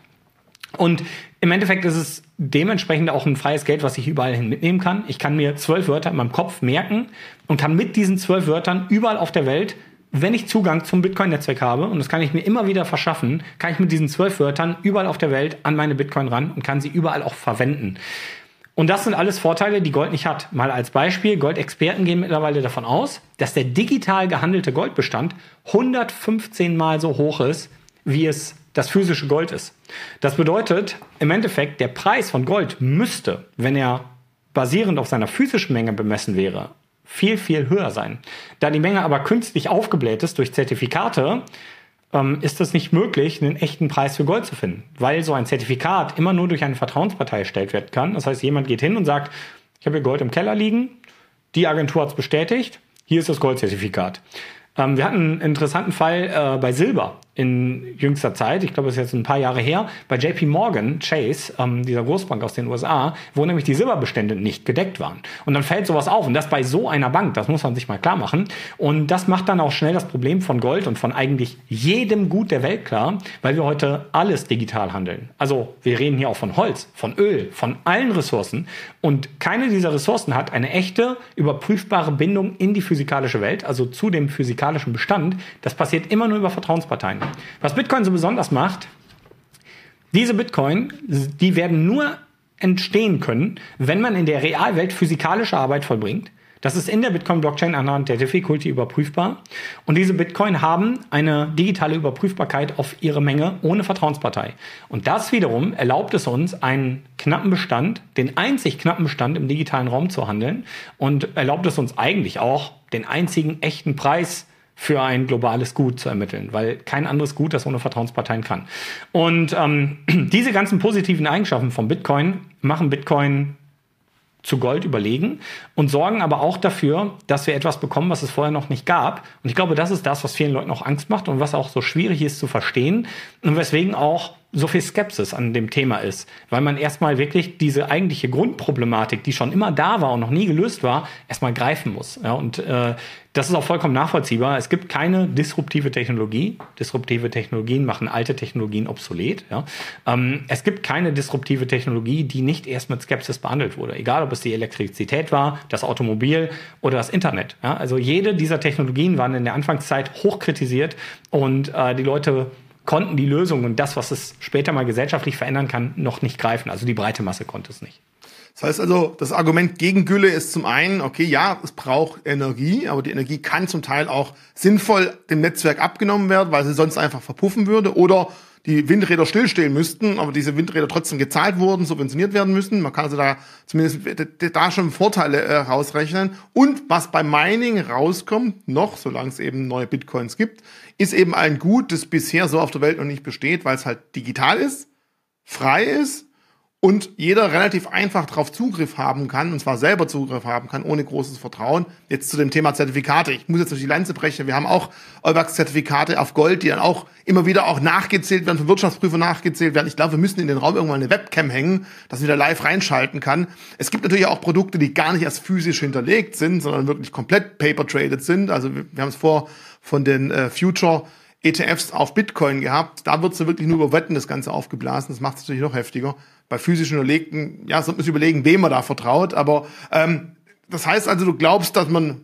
Und im Endeffekt ist es dementsprechend auch ein freies Geld, was ich überall hin mitnehmen kann. Ich kann mir zwölf Wörter in meinem Kopf merken und kann mit diesen zwölf Wörtern überall auf der Welt, wenn ich Zugang zum Bitcoin-Netzwerk habe, und das kann ich mir immer wieder verschaffen, kann ich mit diesen zwölf Wörtern überall auf der Welt an meine Bitcoin ran und kann sie überall auch verwenden. Und das sind alles Vorteile, die Gold nicht hat. Mal als Beispiel, Goldexperten gehen mittlerweile davon aus, dass der digital gehandelte Goldbestand 115 mal so hoch ist, wie es das physische Gold ist. Das bedeutet, im Endeffekt, der Preis von Gold müsste, wenn er basierend auf seiner physischen Menge bemessen wäre, viel, viel höher sein. Da die Menge aber künstlich aufgebläht ist durch Zertifikate, ähm, ist es nicht möglich, einen echten Preis für Gold zu finden, weil so ein Zertifikat immer nur durch eine Vertrauenspartei erstellt werden kann. Das heißt, jemand geht hin und sagt, ich habe hier Gold im Keller liegen, die Agentur hat es bestätigt, hier ist das Goldzertifikat. Ähm, wir hatten einen interessanten Fall äh, bei Silber in jüngster Zeit, ich glaube, es ist jetzt ein paar Jahre her, bei JP Morgan Chase, ähm, dieser Großbank aus den USA, wo nämlich die Silberbestände nicht gedeckt waren. Und dann fällt sowas auf. Und das bei so einer Bank, das muss man sich mal klar machen. Und das macht dann auch schnell das Problem von Gold und von eigentlich jedem Gut der Welt klar, weil wir heute alles digital handeln. Also wir reden hier auch von Holz, von Öl, von allen Ressourcen. Und keine dieser Ressourcen hat eine echte, überprüfbare Bindung in die physikalische Welt, also zu dem physikalischen Bestand. Das passiert immer nur über Vertrauensparteien. Was Bitcoin so besonders macht, diese Bitcoin, die werden nur entstehen können, wenn man in der Realwelt physikalische Arbeit vollbringt. Das ist in der Bitcoin-Blockchain anhand der Difficulty überprüfbar. Und diese Bitcoin haben eine digitale Überprüfbarkeit auf ihre Menge ohne Vertrauenspartei. Und das wiederum erlaubt es uns, einen knappen Bestand, den einzig knappen Bestand im digitalen Raum zu handeln und erlaubt es uns eigentlich auch, den einzigen echten Preis für ein globales Gut zu ermitteln, weil kein anderes Gut das ohne Vertrauensparteien kann. Und ähm, diese ganzen positiven Eigenschaften von Bitcoin machen Bitcoin zu Gold überlegen und sorgen aber auch dafür, dass wir etwas bekommen, was es vorher noch nicht gab. Und ich glaube, das ist das, was vielen Leuten auch Angst macht und was auch so schwierig ist zu verstehen und weswegen auch so viel Skepsis an dem Thema ist, weil man erstmal wirklich diese eigentliche Grundproblematik, die schon immer da war und noch nie gelöst war, erstmal greifen muss. Ja, und äh, das ist auch vollkommen nachvollziehbar. Es gibt keine disruptive Technologie. Disruptive Technologien machen alte Technologien obsolet. Ja. Ähm, es gibt keine disruptive Technologie, die nicht erst mit Skepsis behandelt wurde. Egal, ob es die Elektrizität war, das Automobil oder das Internet. Ja. Also jede dieser Technologien waren in der Anfangszeit hochkritisiert und äh, die Leute konnten die Lösung und das, was es später mal gesellschaftlich verändern kann, noch nicht greifen. Also die breite Masse konnte es nicht. Das heißt also, das Argument gegen Gülle ist zum einen, okay, ja, es braucht Energie, aber die Energie kann zum Teil auch sinnvoll dem Netzwerk abgenommen werden, weil sie sonst einfach verpuffen würde oder die Windräder stillstehen müssten, aber diese Windräder trotzdem gezahlt wurden, subventioniert werden müssen. Man kann also da zumindest da schon Vorteile äh, rausrechnen. Und was beim Mining rauskommt, noch, solange es eben neue Bitcoins gibt, ist eben ein Gut, das bisher so auf der Welt noch nicht besteht, weil es halt digital ist, frei ist und jeder relativ einfach darauf Zugriff haben kann, und zwar selber Zugriff haben kann, ohne großes Vertrauen. Jetzt zu dem Thema Zertifikate. Ich muss jetzt durch die Lanze brechen. Wir haben auch Eubax-Zertifikate auf Gold, die dann auch immer wieder auch nachgezählt werden, von Wirtschaftsprüfern nachgezählt werden. Ich glaube, wir müssen in den Raum irgendwann eine Webcam hängen, dass man wieder live reinschalten kann. Es gibt natürlich auch Produkte, die gar nicht erst physisch hinterlegt sind, sondern wirklich komplett paper-traded sind. Also wir, wir haben es vor von den äh, Future ETFs auf Bitcoin gehabt. Da wird es wirklich nur über Wetten das Ganze aufgeblasen. Das macht es natürlich noch heftiger bei physisch Unterlegten, ja, sollte man sich überlegen, wem man da vertraut. Aber ähm, das heißt also, du glaubst, dass man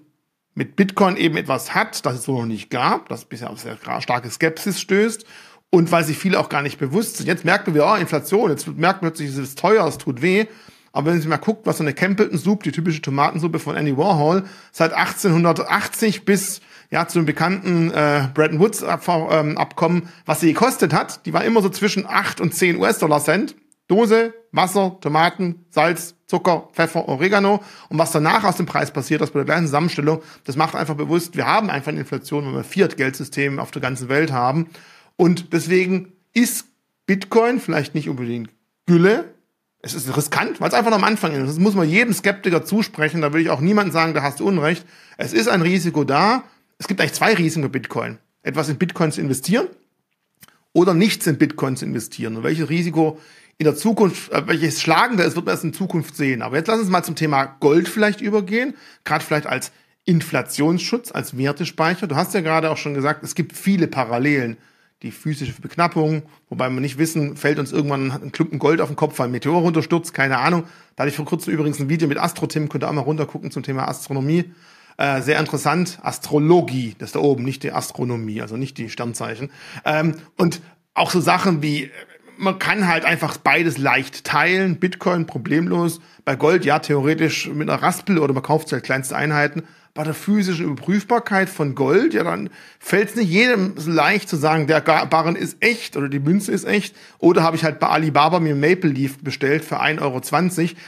mit Bitcoin eben etwas hat, das es so noch nicht gab, das bisher auf sehr starke Skepsis stößt. Und weil sich viele auch gar nicht bewusst sind. Jetzt merken wir, oh, Inflation, jetzt merkt man plötzlich, es ist teuer, es tut weh. Aber wenn sich mal guckt, was so eine Campbellton Soup, die typische Tomatensuppe von Andy Warhol, seit 1880 bis ja zu dem bekannten äh, Bretton Woods ähm, Abkommen, was sie gekostet hat, die war immer so zwischen 8 und 10 US-Dollar Cent. Dose, Wasser, Tomaten, Salz, Zucker, Pfeffer, Oregano. Und was danach aus dem Preis passiert, das bei der gleichen Zusammenstellung, das macht einfach bewusst, wir haben einfach eine Inflation, wenn wir Fiat-Geldsystem auf der ganzen Welt haben. Und deswegen ist Bitcoin vielleicht nicht unbedingt Gülle. Es ist riskant, weil es einfach am Anfang ist. Das muss man jedem Skeptiker zusprechen. Da will ich auch niemandem sagen, da hast du Unrecht. Es ist ein Risiko da. Es gibt eigentlich zwei Risiken bei Bitcoin. Etwas in Bitcoin zu investieren oder nichts in Bitcoin zu investieren. Und welches Risiko in der Zukunft, äh, welches schlagender ist, wird man erst in Zukunft sehen. Aber jetzt lass uns mal zum Thema Gold vielleicht übergehen, gerade vielleicht als Inflationsschutz, als Wertespeicher. Du hast ja gerade auch schon gesagt, es gibt viele Parallelen. Die physische Beknappung, wobei wir nicht wissen, fällt uns irgendwann ein Klumpen Gold auf den Kopf, weil ein Meteor runterstürzt, keine Ahnung. Da hatte ich vor kurzem übrigens ein Video mit Astrotim, könnt ihr auch mal runtergucken zum Thema Astronomie. Äh, sehr interessant. Astrologie, das da oben, nicht die Astronomie, also nicht die Sternzeichen. Ähm, und auch so Sachen wie man kann halt einfach beides leicht teilen. Bitcoin problemlos. Bei Gold ja theoretisch mit einer Raspel oder man kauft halt kleinste Einheiten. Bei der physischen Überprüfbarkeit von Gold, ja, dann fällt es nicht jedem so leicht zu sagen, der Barren ist echt oder die Münze ist echt. Oder habe ich halt bei Alibaba mir Maple Leaf bestellt für 1,20 Euro,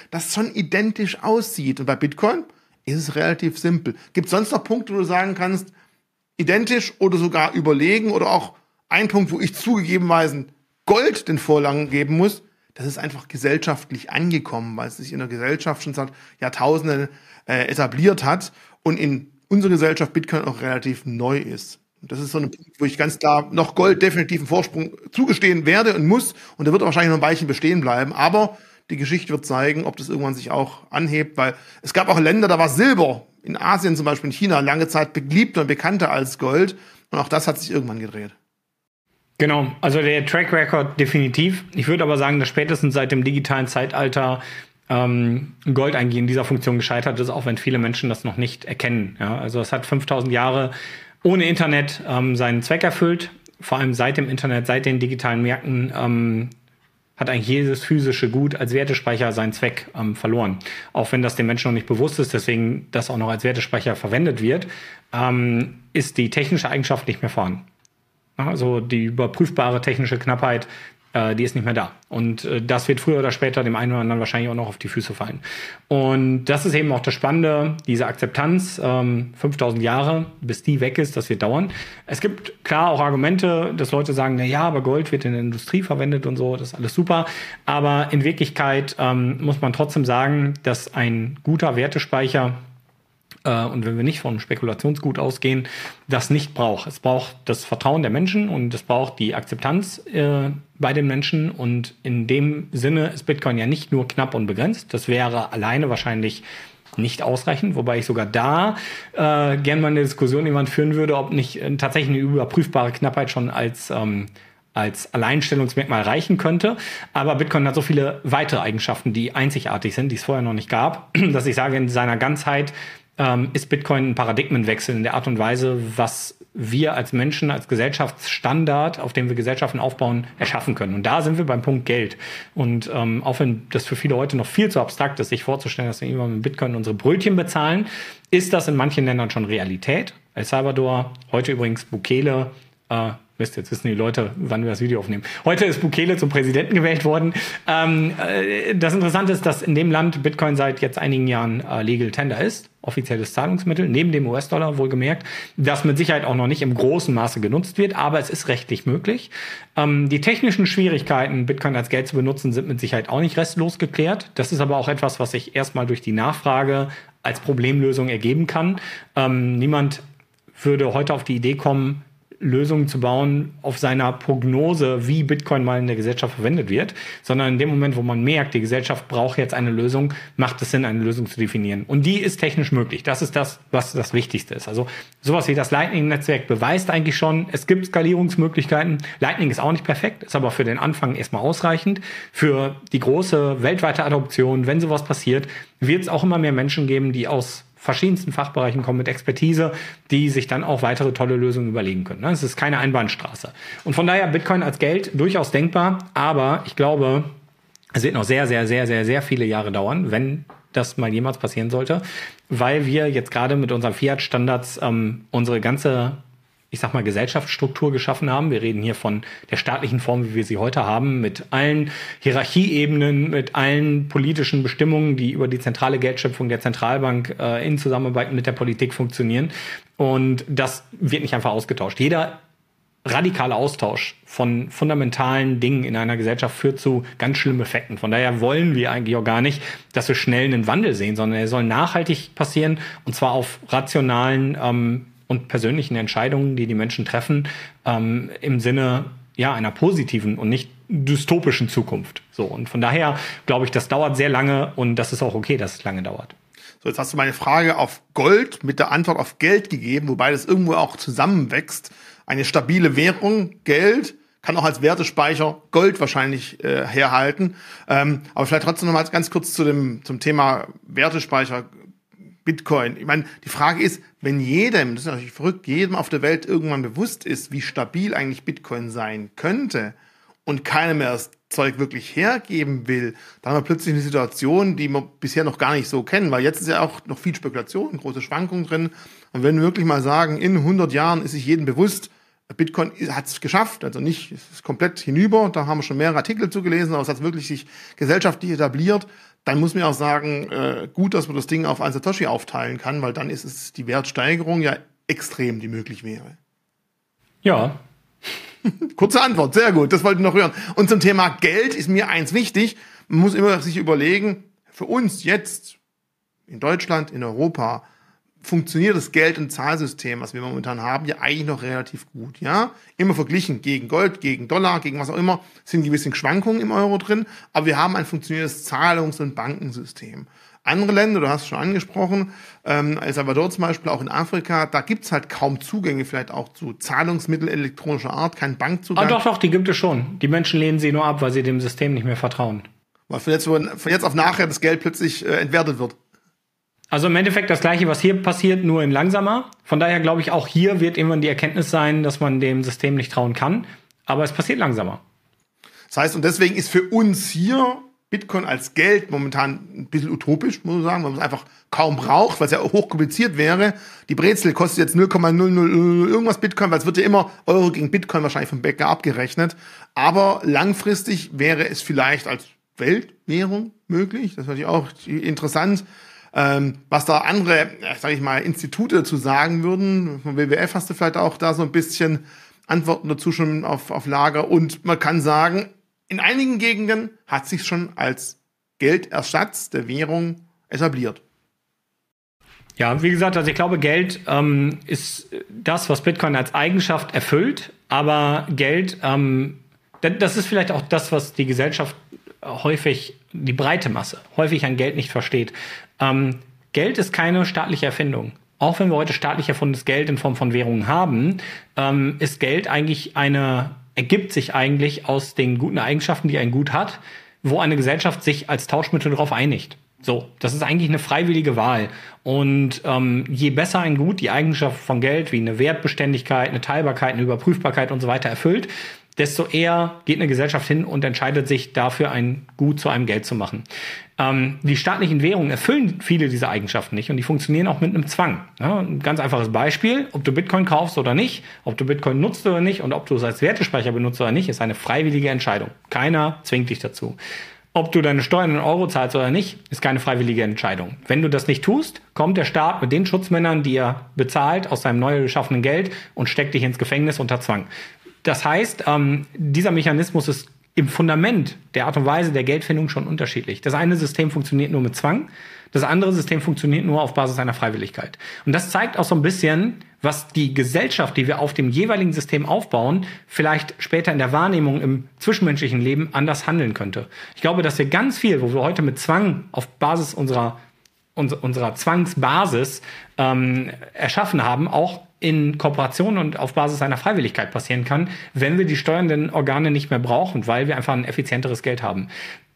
das schon identisch aussieht. Und bei Bitcoin ist es relativ simpel. Gibt es sonst noch Punkte, wo du sagen kannst, identisch oder sogar überlegen oder auch ein Punkt, wo ich zugegebenweise Gold den Vorlang geben muss, das ist einfach gesellschaftlich angekommen, weil es sich in der Gesellschaft schon seit Jahrtausenden äh, etabliert hat und in unserer Gesellschaft Bitcoin auch relativ neu ist. Und das ist so ein Punkt, wo ich ganz klar noch Gold definitiv einen Vorsprung zugestehen werde und muss. Und der wird wahrscheinlich noch ein Weilchen bestehen bleiben. Aber die Geschichte wird zeigen, ob das irgendwann sich auch anhebt, weil es gab auch Länder, da war Silber, in Asien zum Beispiel, in China, lange Zeit beliebter und bekannter als Gold. Und auch das hat sich irgendwann gedreht. Genau, also der Track Record definitiv. Ich würde aber sagen, dass spätestens seit dem digitalen Zeitalter ähm, Gold in dieser Funktion gescheitert ist, auch wenn viele Menschen das noch nicht erkennen. Ja, also es hat 5000 Jahre ohne Internet ähm, seinen Zweck erfüllt. Vor allem seit dem Internet, seit den digitalen Märkten ähm, hat eigentlich jedes physische Gut als Wertespeicher seinen Zweck ähm, verloren. Auch wenn das den Menschen noch nicht bewusst ist, deswegen das auch noch als Wertespeicher verwendet wird, ähm, ist die technische Eigenschaft nicht mehr vorhanden. Also die überprüfbare technische Knappheit, äh, die ist nicht mehr da. Und äh, das wird früher oder später dem einen oder anderen wahrscheinlich auch noch auf die Füße fallen. Und das ist eben auch das Spannende, diese Akzeptanz, ähm, 5000 Jahre, bis die weg ist, das wird dauern. Es gibt klar auch Argumente, dass Leute sagen, na ja, aber Gold wird in der Industrie verwendet und so, das ist alles super. Aber in Wirklichkeit ähm, muss man trotzdem sagen, dass ein guter Wertespeicher äh, und wenn wir nicht von Spekulationsgut ausgehen, das nicht braucht. Es braucht das Vertrauen der Menschen und es braucht die Akzeptanz äh, bei den Menschen. Und in dem Sinne ist Bitcoin ja nicht nur knapp und begrenzt. Das wäre alleine wahrscheinlich nicht ausreichend, wobei ich sogar da äh, gerne mal eine Diskussion jemand führen würde, ob nicht äh, tatsächlich eine überprüfbare Knappheit schon als ähm, als Alleinstellungsmerkmal reichen könnte. Aber Bitcoin hat so viele weitere Eigenschaften, die einzigartig sind, die es vorher noch nicht gab, dass ich sage, in seiner Ganzheit ähm, ist Bitcoin ein Paradigmenwechsel in der Art und Weise, was wir als Menschen, als Gesellschaftsstandard, auf dem wir Gesellschaften aufbauen, erschaffen können. Und da sind wir beim Punkt Geld. Und ähm, auch wenn das für viele heute noch viel zu abstrakt ist, sich vorzustellen, dass wir immer mit Bitcoin unsere Brötchen bezahlen, ist das in manchen Ländern schon Realität. El Salvador, heute übrigens Bukele, Äh, Mist, jetzt wissen die Leute, wann wir das Video aufnehmen. Heute ist Bukele zum Präsidenten gewählt worden. Ähm, äh, das Interessante ist, dass in dem Land Bitcoin seit jetzt einigen Jahren äh, Legal Tender ist, offizielles Zahlungsmittel, neben dem US-Dollar wohlgemerkt, das mit Sicherheit auch noch nicht im großen Maße genutzt wird, aber es ist rechtlich möglich. Ähm, die technischen Schwierigkeiten, Bitcoin als Geld zu benutzen, sind mit Sicherheit auch nicht restlos geklärt. Das ist aber auch etwas, was sich erstmal durch die Nachfrage als Problemlösung ergeben kann. Ähm, niemand würde heute auf die Idee kommen, Lösungen zu bauen auf seiner Prognose, wie Bitcoin mal in der Gesellschaft verwendet wird, sondern in dem Moment, wo man merkt, die Gesellschaft braucht jetzt eine Lösung, macht es Sinn, eine Lösung zu definieren. Und die ist technisch möglich. Das ist das, was das Wichtigste ist. Also sowas wie das Lightning-Netzwerk beweist eigentlich schon, es gibt Skalierungsmöglichkeiten. Lightning ist auch nicht perfekt, ist aber für den Anfang erstmal ausreichend. Für die große weltweite Adoption, wenn sowas passiert, wird es auch immer mehr Menschen geben, die aus verschiedensten Fachbereichen kommen mit Expertise, die sich dann auch weitere tolle Lösungen überlegen können. Es ist keine Einbahnstraße. Und von daher Bitcoin als Geld durchaus denkbar, aber ich glaube, es wird noch sehr, sehr, sehr, sehr, sehr viele Jahre dauern, wenn das mal jemals passieren sollte, weil wir jetzt gerade mit unseren Fiat-Standards ähm, unsere ganze ich sag mal, Gesellschaftsstruktur geschaffen haben. Wir reden hier von der staatlichen Form, wie wir sie heute haben, mit allen Hierarchieebenen, mit allen politischen Bestimmungen, die über die zentrale Geldschöpfung der Zentralbank äh, in Zusammenarbeit mit der Politik funktionieren. Und das wird nicht einfach ausgetauscht. Jeder radikale Austausch von fundamentalen Dingen in einer Gesellschaft führt zu ganz schlimmen Effekten. Von daher wollen wir eigentlich auch gar nicht, dass wir schnell einen Wandel sehen, sondern er soll nachhaltig passieren und zwar auf rationalen ähm, und persönlichen Entscheidungen, die die Menschen treffen, ähm, im Sinne ja einer positiven und nicht dystopischen Zukunft. So und von daher glaube ich, das dauert sehr lange und das ist auch okay, dass es lange dauert. So, jetzt hast du meine Frage auf Gold mit der Antwort auf Geld gegeben, wobei das irgendwo auch zusammenwächst. Eine stabile Währung, Geld, kann auch als Wertespeicher Gold wahrscheinlich äh, herhalten. Ähm, aber vielleicht trotzdem noch mal ganz kurz zu dem, zum Thema Wertespeicher Bitcoin. Ich meine, die Frage ist, wenn jedem, das ist natürlich verrückt, jedem auf der Welt irgendwann bewusst ist, wie stabil eigentlich Bitcoin sein könnte und keiner mehr das Zeug wirklich hergeben will, dann haben wir plötzlich eine Situation, die wir bisher noch gar nicht so kennen, weil jetzt ist ja auch noch viel Spekulation, große Schwankungen drin. Und wenn wir wirklich mal sagen, in 100 Jahren ist sich jedem bewusst, Bitcoin hat es geschafft, also nicht, es ist komplett hinüber, da haben wir schon mehrere Artikel zu gelesen, aber es hat wirklich sich gesellschaftlich etabliert, dann muss man auch sagen, äh, gut, dass man das Ding auf ein Satoshi aufteilen kann, weil dann ist es die Wertsteigerung ja extrem, die möglich wäre. Ja. Kurze Antwort, sehr gut, das wollte ich noch hören. Und zum Thema Geld ist mir eins wichtig, man muss immer sich überlegen, für uns jetzt in Deutschland, in Europa, funktioniert das Geld- und Zahlsystem, was wir momentan haben, ja eigentlich noch relativ gut, ja. Immer verglichen gegen Gold, gegen Dollar, gegen was auch immer, sind gewisse Schwankungen im Euro drin, aber wir haben ein funktionierendes Zahlungs- und Bankensystem. Andere Länder, du hast es schon angesprochen, ähm, El Salvador zum Beispiel, auch in Afrika, da gibt's halt kaum Zugänge vielleicht auch zu Zahlungsmitteln elektronischer Art, kein Bankzugang. Ah, doch, doch, die gibt es schon. Die Menschen lehnen sie nur ab, weil sie dem System nicht mehr vertrauen. Weil von jetzt, von jetzt auf nachher das Geld plötzlich äh, entwertet wird. Also im Endeffekt das gleiche, was hier passiert, nur in langsamer. Von daher glaube ich, auch hier wird irgendwann die Erkenntnis sein, dass man dem System nicht trauen kann. Aber es passiert langsamer. Das heißt, und deswegen ist für uns hier Bitcoin als Geld momentan ein bisschen utopisch, muss man sagen, weil man es einfach kaum braucht, weil es ja hochkompliziert wäre. Die Brezel kostet jetzt 0,00 irgendwas Bitcoin, weil es wird ja immer Euro gegen Bitcoin wahrscheinlich vom Bäcker abgerechnet. Aber langfristig wäre es vielleicht als Weltwährung möglich. Das wäre natürlich auch interessant. Ähm, was da andere, sage ich mal, Institute zu sagen würden, vom WWF hast du vielleicht auch da so ein bisschen Antworten dazu schon auf, auf Lager. Und man kann sagen, in einigen Gegenden hat sich schon als Geldersatz der Währung etabliert. Ja, wie gesagt, also ich glaube, Geld ähm, ist das, was Bitcoin als Eigenschaft erfüllt, aber Geld, ähm, das ist vielleicht auch das, was die Gesellschaft häufig, die breite Masse, häufig an Geld nicht versteht. Ähm, Geld ist keine staatliche Erfindung. Auch wenn wir heute staatlich erfundenes Geld in Form von Währungen haben, ähm, ist Geld eigentlich eine, ergibt sich eigentlich aus den guten Eigenschaften, die ein Gut hat, wo eine Gesellschaft sich als Tauschmittel darauf einigt. So, das ist eigentlich eine freiwillige Wahl. Und ähm, je besser ein Gut die Eigenschaft von Geld wie eine Wertbeständigkeit, eine Teilbarkeit, eine Überprüfbarkeit und so weiter erfüllt, desto eher geht eine Gesellschaft hin und entscheidet sich dafür, ein Gut zu einem Geld zu machen. Ähm, die staatlichen Währungen erfüllen viele dieser Eigenschaften nicht und die funktionieren auch mit einem Zwang. Ja, ein ganz einfaches Beispiel, ob du Bitcoin kaufst oder nicht, ob du Bitcoin nutzt oder nicht und ob du es als Wertespeicher benutzt oder nicht, ist eine freiwillige Entscheidung. Keiner zwingt dich dazu. Ob du deine Steuern in Euro zahlst oder nicht, ist keine freiwillige Entscheidung. Wenn du das nicht tust, kommt der Staat mit den Schutzmännern, die er bezahlt, aus seinem neu geschaffenen Geld und steckt dich ins Gefängnis unter Zwang. Das heißt, ähm, dieser Mechanismus ist im Fundament der Art und Weise der Geldfindung schon unterschiedlich. Das eine System funktioniert nur mit Zwang, das andere System funktioniert nur auf Basis einer Freiwilligkeit. Und das zeigt auch so ein bisschen, was die Gesellschaft, die wir auf dem jeweiligen System aufbauen, vielleicht später in der Wahrnehmung im zwischenmenschlichen Leben anders handeln könnte. Ich glaube, dass wir ganz viel, wo wir heute mit Zwang auf Basis unserer unserer Zwangsbasis ähm, erschaffen haben, auch in Kooperation und auf Basis einer Freiwilligkeit passieren kann, wenn wir die steuernden Organe nicht mehr brauchen, weil wir einfach ein effizienteres Geld haben.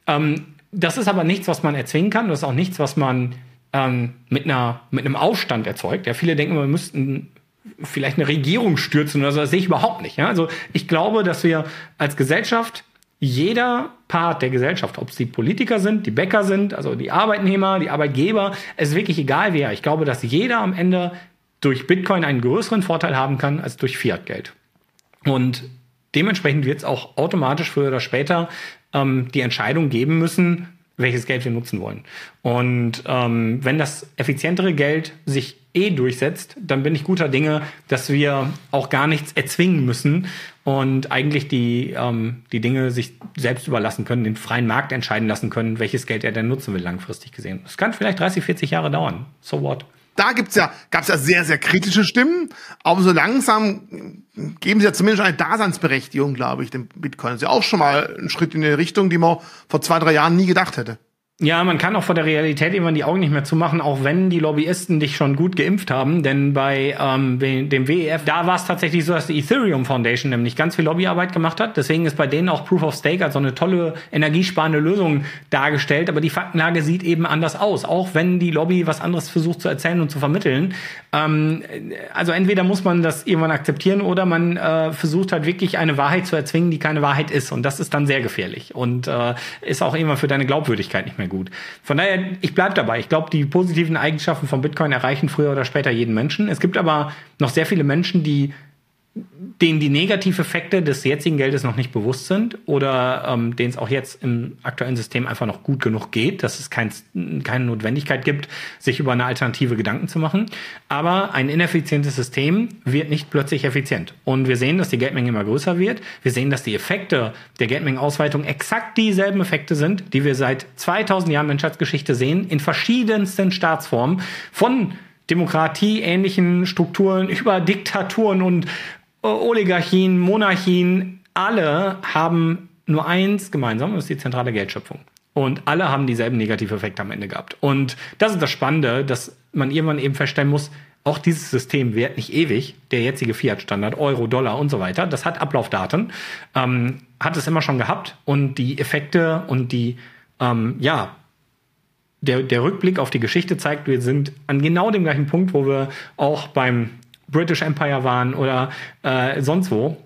Ähm, das ist aber nichts, was man erzwingen kann. Das ist auch nichts, was man ähm, mit, einer, mit einem Aufstand erzeugt. Ja, viele denken, wir müssten vielleicht eine Regierung stürzen oder so. Das sehe ich überhaupt nicht. Ja? Also ich glaube, dass wir als Gesellschaft jeder Part der Gesellschaft, ob es die Politiker sind, die Bäcker sind, also die Arbeitnehmer, die Arbeitgeber, es ist wirklich egal wer. Ich glaube, dass jeder am Ende durch Bitcoin einen größeren Vorteil haben kann als durch Fiat-Geld. Und dementsprechend wird es auch automatisch früher oder später ähm, die Entscheidung geben müssen, welches Geld wir nutzen wollen. Und ähm, wenn das effizientere Geld sich eh durchsetzt, dann bin ich guter Dinge, dass wir auch gar nichts erzwingen müssen und eigentlich die, ähm, die Dinge sich selbst überlassen können, den freien Markt entscheiden lassen können, welches Geld er denn nutzen will, langfristig gesehen. Das kann vielleicht 30, 40 Jahre dauern. So what? Da gibt's ja, gab's ja sehr, sehr kritische Stimmen, aber so langsam geben sie ja zumindest eine Daseinsberechtigung, glaube ich, dem Bitcoin. Das ist ja auch schon mal ein Schritt in eine Richtung, die man vor zwei, drei Jahren nie gedacht hätte. Ja, man kann auch vor der Realität irgendwann die Augen nicht mehr zumachen, auch wenn die Lobbyisten dich schon gut geimpft haben. Denn bei ähm, dem WEF, da war es tatsächlich so, dass die Ethereum Foundation nämlich ganz viel Lobbyarbeit gemacht hat. Deswegen ist bei denen auch Proof of Stake als so eine tolle energiesparende Lösung dargestellt. Aber die Faktenlage sieht eben anders aus, auch wenn die Lobby was anderes versucht zu erzählen und zu vermitteln. Ähm, also entweder muss man das irgendwann akzeptieren oder man äh, versucht halt wirklich eine Wahrheit zu erzwingen, die keine Wahrheit ist. Und das ist dann sehr gefährlich und äh, ist auch irgendwann für deine Glaubwürdigkeit nicht mehr mehr gut. Von daher, ich bleibe dabei. Ich glaube, die positiven Eigenschaften von Bitcoin erreichen früher oder später jeden Menschen. Es gibt aber noch sehr viele Menschen, die denen die Negativeffekte des jetzigen Geldes noch nicht bewusst sind oder ähm, denen es auch jetzt im aktuellen System einfach noch gut genug geht, dass es kein, keine Notwendigkeit gibt, sich über eine Alternative Gedanken zu machen. Aber ein ineffizientes System wird nicht plötzlich effizient. Und wir sehen, dass die Geldmenge immer größer wird. Wir sehen, dass die Effekte der Geldmengenausweitung exakt dieselben Effekte sind, die wir seit 2000 Jahren Menschheitsgeschichte sehen, in verschiedensten Staatsformen von demokratieähnlichen Strukturen über Diktaturen und Oligarchien, Monarchien, alle haben nur eins gemeinsam, das ist die zentrale Geldschöpfung. Und alle haben dieselben Negativeffekte am Ende gehabt. Und das ist das Spannende, dass man irgendwann eben feststellen muss, auch dieses System währt nicht ewig. Der jetzige Fiat-Standard, Euro, Dollar und so weiter, das hat Ablaufdaten, ähm, hat es immer schon gehabt. Und die Effekte und die, ähm, ja, der, der Rückblick auf die Geschichte zeigt, wir sind an genau dem gleichen Punkt, wo wir auch beim British Empire waren oder äh, sonst wo.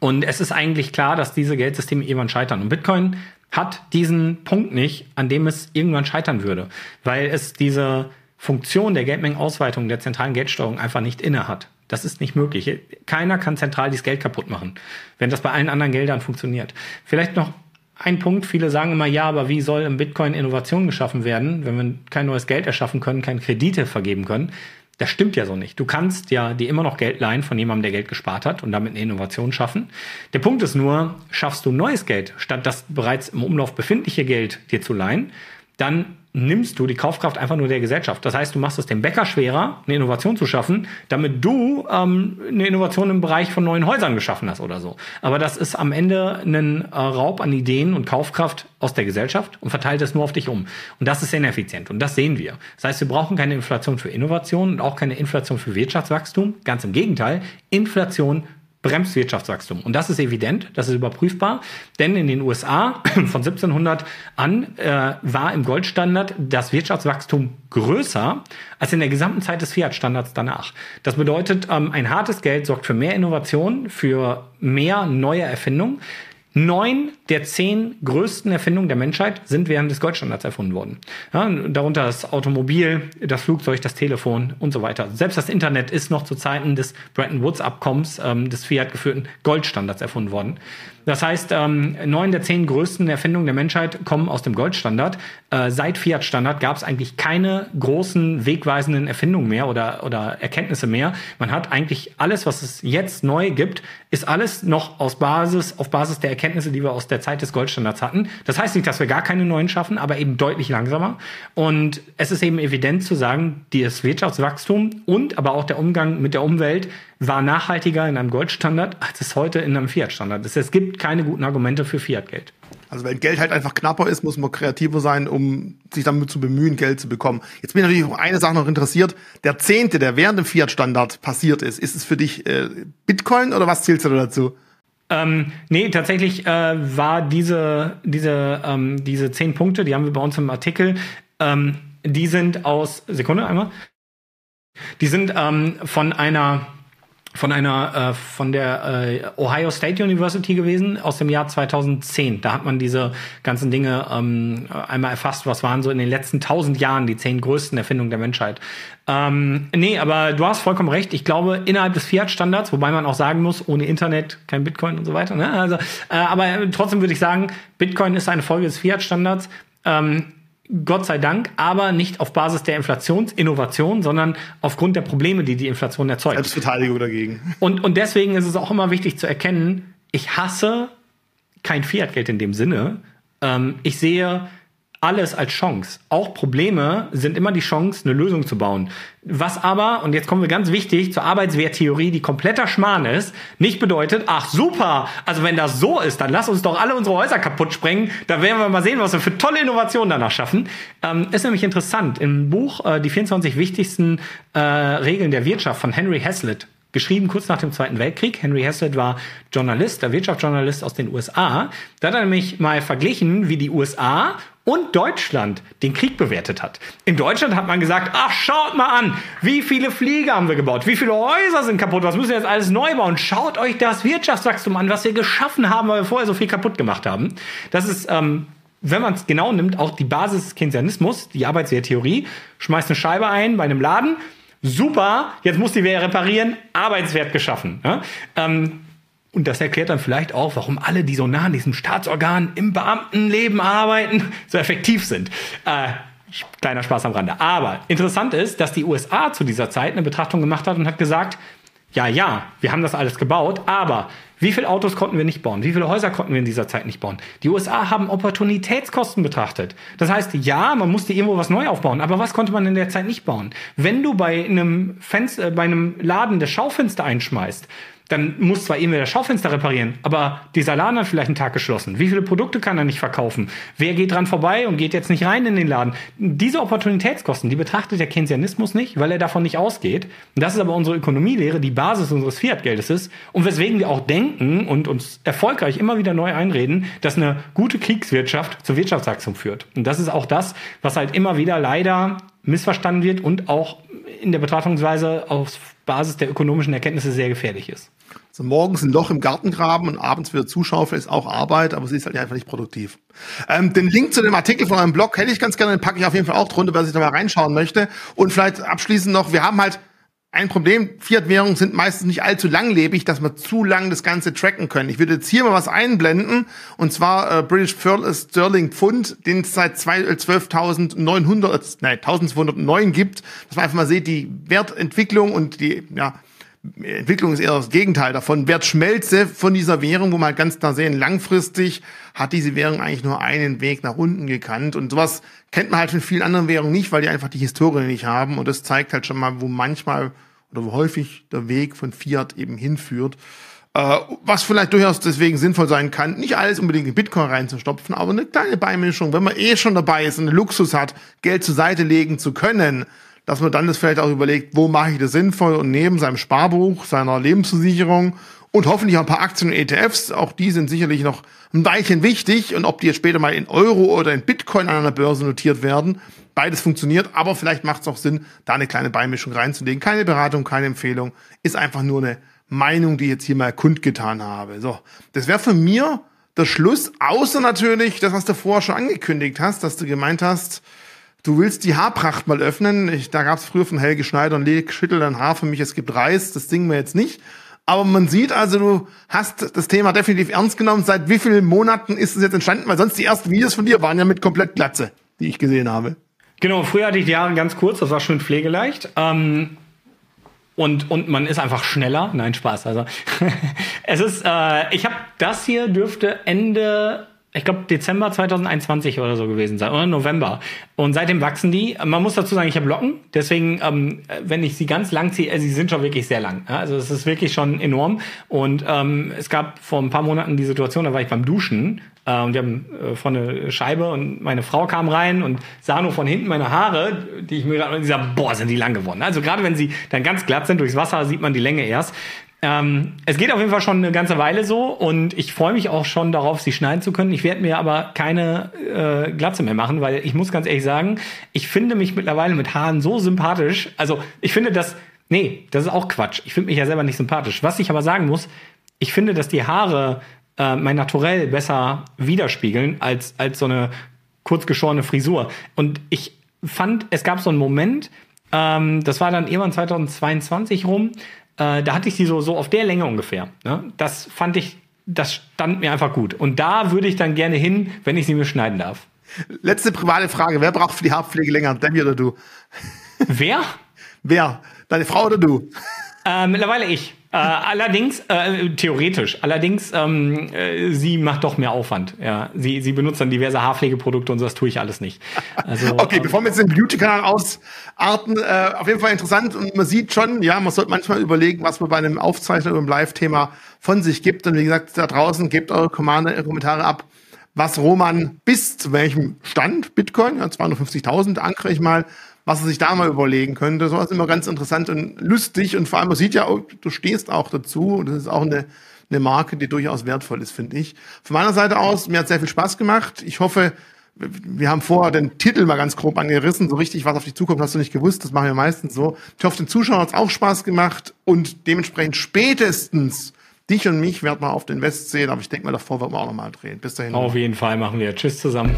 Und es ist eigentlich klar, dass diese Geldsysteme irgendwann scheitern. Und Bitcoin hat diesen Punkt nicht, an dem es irgendwann scheitern würde, weil es diese Funktion der Geldmengenausweitung der zentralen Geldsteuerung einfach nicht inne hat. Das ist nicht möglich. Keiner kann zentral dieses Geld kaputt machen, wenn das bei allen anderen Geldern funktioniert. Vielleicht noch ein Punkt. Viele sagen immer, ja, aber wie soll im Bitcoin Innovation geschaffen werden, wenn wir kein neues Geld erschaffen können, keine Kredite vergeben können? Das stimmt ja so nicht. Du kannst ja dir immer noch Geld leihen von jemandem, der Geld gespart hat und damit eine Innovation schaffen. Der Punkt ist nur, schaffst du neues Geld, statt das bereits im Umlauf befindliche Geld dir zu leihen, dann nimmst du die Kaufkraft einfach nur der Gesellschaft. Das heißt, du machst es dem Bäcker schwerer, eine Innovation zu schaffen, damit du ähm, eine Innovation im Bereich von neuen Häusern geschaffen hast oder so. Aber das ist am Ende ein äh, Raub an Ideen und Kaufkraft aus der Gesellschaft und verteilt es nur auf dich um. Und das ist ineffizient und das sehen wir. Das heißt, wir brauchen keine Inflation für Innovation und auch keine Inflation für Wirtschaftswachstum. Ganz im Gegenteil, Inflation bremst Wirtschaftswachstum. Und das ist evident, das ist überprüfbar, denn in den USA von 1700 an äh, war im Goldstandard das Wirtschaftswachstum größer als in der gesamten Zeit des Fiat-Standards danach. Das bedeutet, ähm, ein hartes Geld sorgt für mehr Innovation, für mehr neue Erfindungen. Neun der zehn größten Erfindungen der Menschheit sind während des Goldstandards erfunden worden. Ja, darunter das Automobil, das Flugzeug, das Telefon und so weiter. Selbst das Internet ist noch zu Zeiten des Bretton Woods-Abkommens ähm, des Fiat geführten Goldstandards erfunden worden. Das heißt, ähm, neun der zehn größten Erfindungen der Menschheit kommen aus dem Goldstandard. Äh, seit Fiat-Standard gab es eigentlich keine großen wegweisenden Erfindungen mehr oder, oder Erkenntnisse mehr. Man hat eigentlich alles, was es jetzt neu gibt, ist alles noch aus Basis, auf Basis der Erkenntnisse, die wir aus der Zeit des Goldstandards hatten. Das heißt nicht, dass wir gar keine neuen schaffen, aber eben deutlich langsamer. Und es ist eben evident zu sagen, das Wirtschaftswachstum und aber auch der Umgang mit der Umwelt war nachhaltiger in einem Goldstandard, als es heute in einem Fiat-Standard ist. Es gibt keine guten Argumente für Fiat-Geld. Also wenn Geld halt einfach knapper ist, muss man kreativer sein, um sich damit zu bemühen, Geld zu bekommen. Jetzt bin ich natürlich eine Sache noch interessiert. Der Zehnte, der während dem Fiat-Standard passiert ist, ist es für dich äh, Bitcoin oder was zählst du dazu? Ähm, nee, tatsächlich äh, war diese, diese, ähm, diese zehn Punkte, die haben wir bei uns im Artikel, ähm, die sind aus, Sekunde einmal, die sind ähm, von einer von einer äh, von der äh, Ohio State University gewesen aus dem Jahr 2010. Da hat man diese ganzen Dinge ähm, einmal erfasst. Was waren so in den letzten tausend Jahren die zehn größten Erfindungen der Menschheit? Ähm, nee, aber du hast vollkommen recht. Ich glaube innerhalb des Fiat-Standards, wobei man auch sagen muss, ohne Internet kein Bitcoin und so weiter. Ne? Also, äh, aber trotzdem würde ich sagen, Bitcoin ist eine Folge des Fiat-Standards. Ähm, Gott sei Dank, aber nicht auf Basis der Inflationsinnovation, sondern aufgrund der Probleme, die die Inflation erzeugt. Selbstverteidigung dagegen. Und, und deswegen ist es auch immer wichtig zu erkennen, ich hasse kein Fiat-Geld in dem Sinne. Ähm, ich sehe alles als Chance. Auch Probleme sind immer die Chance, eine Lösung zu bauen. Was aber, und jetzt kommen wir ganz wichtig zur Arbeitswerttheorie, die kompletter Schmarrn ist, nicht bedeutet, ach super, also wenn das so ist, dann lass uns doch alle unsere Häuser kaputt sprengen, da werden wir mal sehen, was wir für tolle Innovationen danach schaffen. Ähm, ist nämlich interessant. Im Buch äh, Die 24 wichtigsten äh, Regeln der Wirtschaft von Henry Hazlitt geschrieben kurz nach dem Zweiten Weltkrieg. Henry Hazlitt war Journalist, der Wirtschaftsjournalist aus den USA. Da hat er nämlich mal verglichen, wie die USA und Deutschland den Krieg bewertet hat. In Deutschland hat man gesagt, ach, schaut mal an, wie viele Flieger haben wir gebaut, wie viele Häuser sind kaputt, was müssen wir jetzt alles neu bauen? Schaut euch das Wirtschaftswachstum an, was wir geschaffen haben, weil wir vorher so viel kaputt gemacht haben. Das ist, ähm, wenn man es genau nimmt, auch die Basis des Keynesianismus, die Arbeitswerttheorie. Schmeißt eine Scheibe ein bei einem Laden, super, jetzt muss die wer reparieren, Arbeitswert geschaffen. Ja? Ähm, und das erklärt dann vielleicht auch, warum alle, die so nah an diesem Staatsorgan im Beamtenleben arbeiten, so effektiv sind. Äh, kleiner Spaß am Rande. Aber interessant ist, dass die USA zu dieser Zeit eine Betrachtung gemacht hat und hat gesagt, ja, ja, wir haben das alles gebaut, aber wie viele Autos konnten wir nicht bauen? Wie viele Häuser konnten wir in dieser Zeit nicht bauen? Die USA haben Opportunitätskosten betrachtet. Das heißt, ja, man musste irgendwo was neu aufbauen, aber was konnte man in der Zeit nicht bauen? Wenn du bei einem Fenster, bei einem Laden das Schaufenster einschmeißt, dann muss zwar irgendwer das Schaufenster reparieren, aber dieser Laden hat vielleicht einen Tag geschlossen. Wie viele Produkte kann er nicht verkaufen? Wer geht dran vorbei und geht jetzt nicht rein in den Laden? Diese Opportunitätskosten, die betrachtet der Keynesianismus nicht, weil er davon nicht ausgeht. Das ist aber unsere Ökonomielehre, die Basis unseres Fiat-Geldes ist und weswegen wir auch denken und uns erfolgreich immer wieder neu einreden, dass eine gute Kriegswirtschaft zur Wirtschaftswachstum führt. Und das ist auch das, was halt immer wieder leider missverstanden wird und auch in der Betrachtungsweise auf Basis der ökonomischen Erkenntnisse sehr gefährlich ist. Also morgens ein Loch im Garten graben und abends wieder zuschaufeln ist auch Arbeit, aber sie ist halt einfach nicht produktiv. Ähm, den Link zu dem Artikel von eurem Blog hätte ich ganz gerne, den packe ich auf jeden Fall auch drunter, wer sich da mal reinschauen möchte. Und vielleicht abschließend noch, wir haben halt ein Problem, Fiat-Währungen sind meistens nicht allzu langlebig, dass wir zu lang das Ganze tracken können. Ich würde jetzt hier mal was einblenden, und zwar äh, British Sterling Pfund, den es seit 12.900, äh, nein, 1209 gibt, dass man einfach mal sieht, die Wertentwicklung und die, ja, Entwicklung ist eher das Gegenteil davon. Wertschmelze von dieser Währung, wo man halt ganz klar sehen, langfristig hat diese Währung eigentlich nur einen Weg nach unten gekannt. Und sowas kennt man halt von vielen anderen Währungen nicht, weil die einfach die Historie nicht haben. Und das zeigt halt schon mal, wo manchmal oder wo häufig der Weg von Fiat eben hinführt. Äh, was vielleicht durchaus deswegen sinnvoll sein kann, nicht alles unbedingt in Bitcoin reinzustopfen, aber eine kleine Beimischung, wenn man eh schon dabei ist und einen Luxus hat, Geld zur Seite legen zu können, dass man dann das vielleicht auch überlegt, wo mache ich das sinnvoll und neben seinem Sparbuch, seiner Lebensversicherung und hoffentlich auch ein paar Aktien und ETFs. Auch die sind sicherlich noch ein Weilchen wichtig und ob die jetzt später mal in Euro oder in Bitcoin an einer Börse notiert werden, beides funktioniert, aber vielleicht macht es auch Sinn, da eine kleine Beimischung reinzulegen. Keine Beratung, keine Empfehlung, ist einfach nur eine Meinung, die ich jetzt hier mal kundgetan habe. So, das wäre für mir der Schluss, außer natürlich das, was du vorher schon angekündigt hast, dass du gemeint hast, du willst die Haarpracht mal öffnen. Ich, da gab es früher von Helge Schneider und Leg schüttel dein Haar für mich, es gibt Reis, das singen wir jetzt nicht. Aber man sieht also, du hast das Thema definitiv ernst genommen. Seit wie vielen Monaten ist es jetzt entstanden? Weil sonst die ersten Videos von dir waren ja mit komplett Glatze, die ich gesehen habe. Genau, früher hatte ich die Haare ganz kurz, das war schön pflegeleicht. Ähm, und, und man ist einfach schneller. Nein, Spaß. Also es ist, äh, ich habe das hier dürfte Ende ich glaube, Dezember 2021 oder so gewesen sein, oder November. Und seitdem wachsen die. Man muss dazu sagen, ich habe Locken, deswegen, ähm, wenn ich sie ganz lang ziehe, äh, sie sind schon wirklich sehr lang. Ja? Also es ist wirklich schon enorm. Und ähm, es gab vor ein paar Monaten die Situation, da war ich beim Duschen äh, und wir haben äh, vorne Scheibe und meine Frau kam rein und sah nur von hinten meine Haare, die ich mir gerade, und die sah, boah, sind die lang geworden. Also gerade wenn sie dann ganz glatt sind durchs Wasser, sieht man die Länge erst. Ähm, es geht auf jeden Fall schon eine ganze Weile so und ich freue mich auch schon darauf, sie schneiden zu können. Ich werde mir aber keine äh, Glatze mehr machen, weil ich muss ganz ehrlich sagen, ich finde mich mittlerweile mit Haaren so sympathisch. Also ich finde das, nee, das ist auch Quatsch. Ich finde mich ja selber nicht sympathisch. Was ich aber sagen muss, ich finde, dass die Haare äh, mein Naturell besser widerspiegeln als, als so eine kurzgeschorene Frisur. Und ich fand, es gab so einen Moment, ähm, das war dann irgendwann 2022 rum, äh, da hatte ich sie so, so auf der Länge ungefähr. Ne? Das fand ich, das stand mir einfach gut. Und da würde ich dann gerne hin, wenn ich sie mir schneiden darf. Letzte private Frage. Wer braucht für die Haarpflege länger? Debbie oder du? Wer? Wer? Deine Frau oder du? Äh, mittlerweile ich. Äh, allerdings, äh, theoretisch, allerdings, ähm, äh, sie macht doch mehr Aufwand. Ja, sie, sie benutzt dann diverse Haarpflegeprodukte und so, das tue ich alles nicht. Also, okay, ähm, bevor wir jetzt den Beauty-Kanal ausarten, äh, auf jeden Fall interessant und man sieht schon, ja, man sollte manchmal überlegen, was man bei einem Aufzeichner oder einem Live-Thema von sich gibt. Und wie gesagt, da draußen gebt eure Kommentare ab was Roman bis zu welchem Stand Bitcoin, ja, 250.000 ankere ich mal, was er sich da mal überlegen könnte. So ist immer ganz interessant und lustig und vor allem, man sieht ja, du stehst auch dazu und das ist auch eine, eine Marke, die durchaus wertvoll ist, finde ich. Von meiner Seite aus, mir hat sehr viel Spaß gemacht. Ich hoffe, wir haben vorher den Titel mal ganz grob angerissen. So richtig, was auf dich zukommt, hast du nicht gewusst. Das machen wir meistens so. Ich hoffe, den Zuschauern hat es auch Spaß gemacht und dementsprechend spätestens dich und mich werden wir auf den West sehen. Aber ich denke mal, davor werden wir auch nochmal drehen. Bis dahin. Auf jeden Fall machen wir. Tschüss zusammen.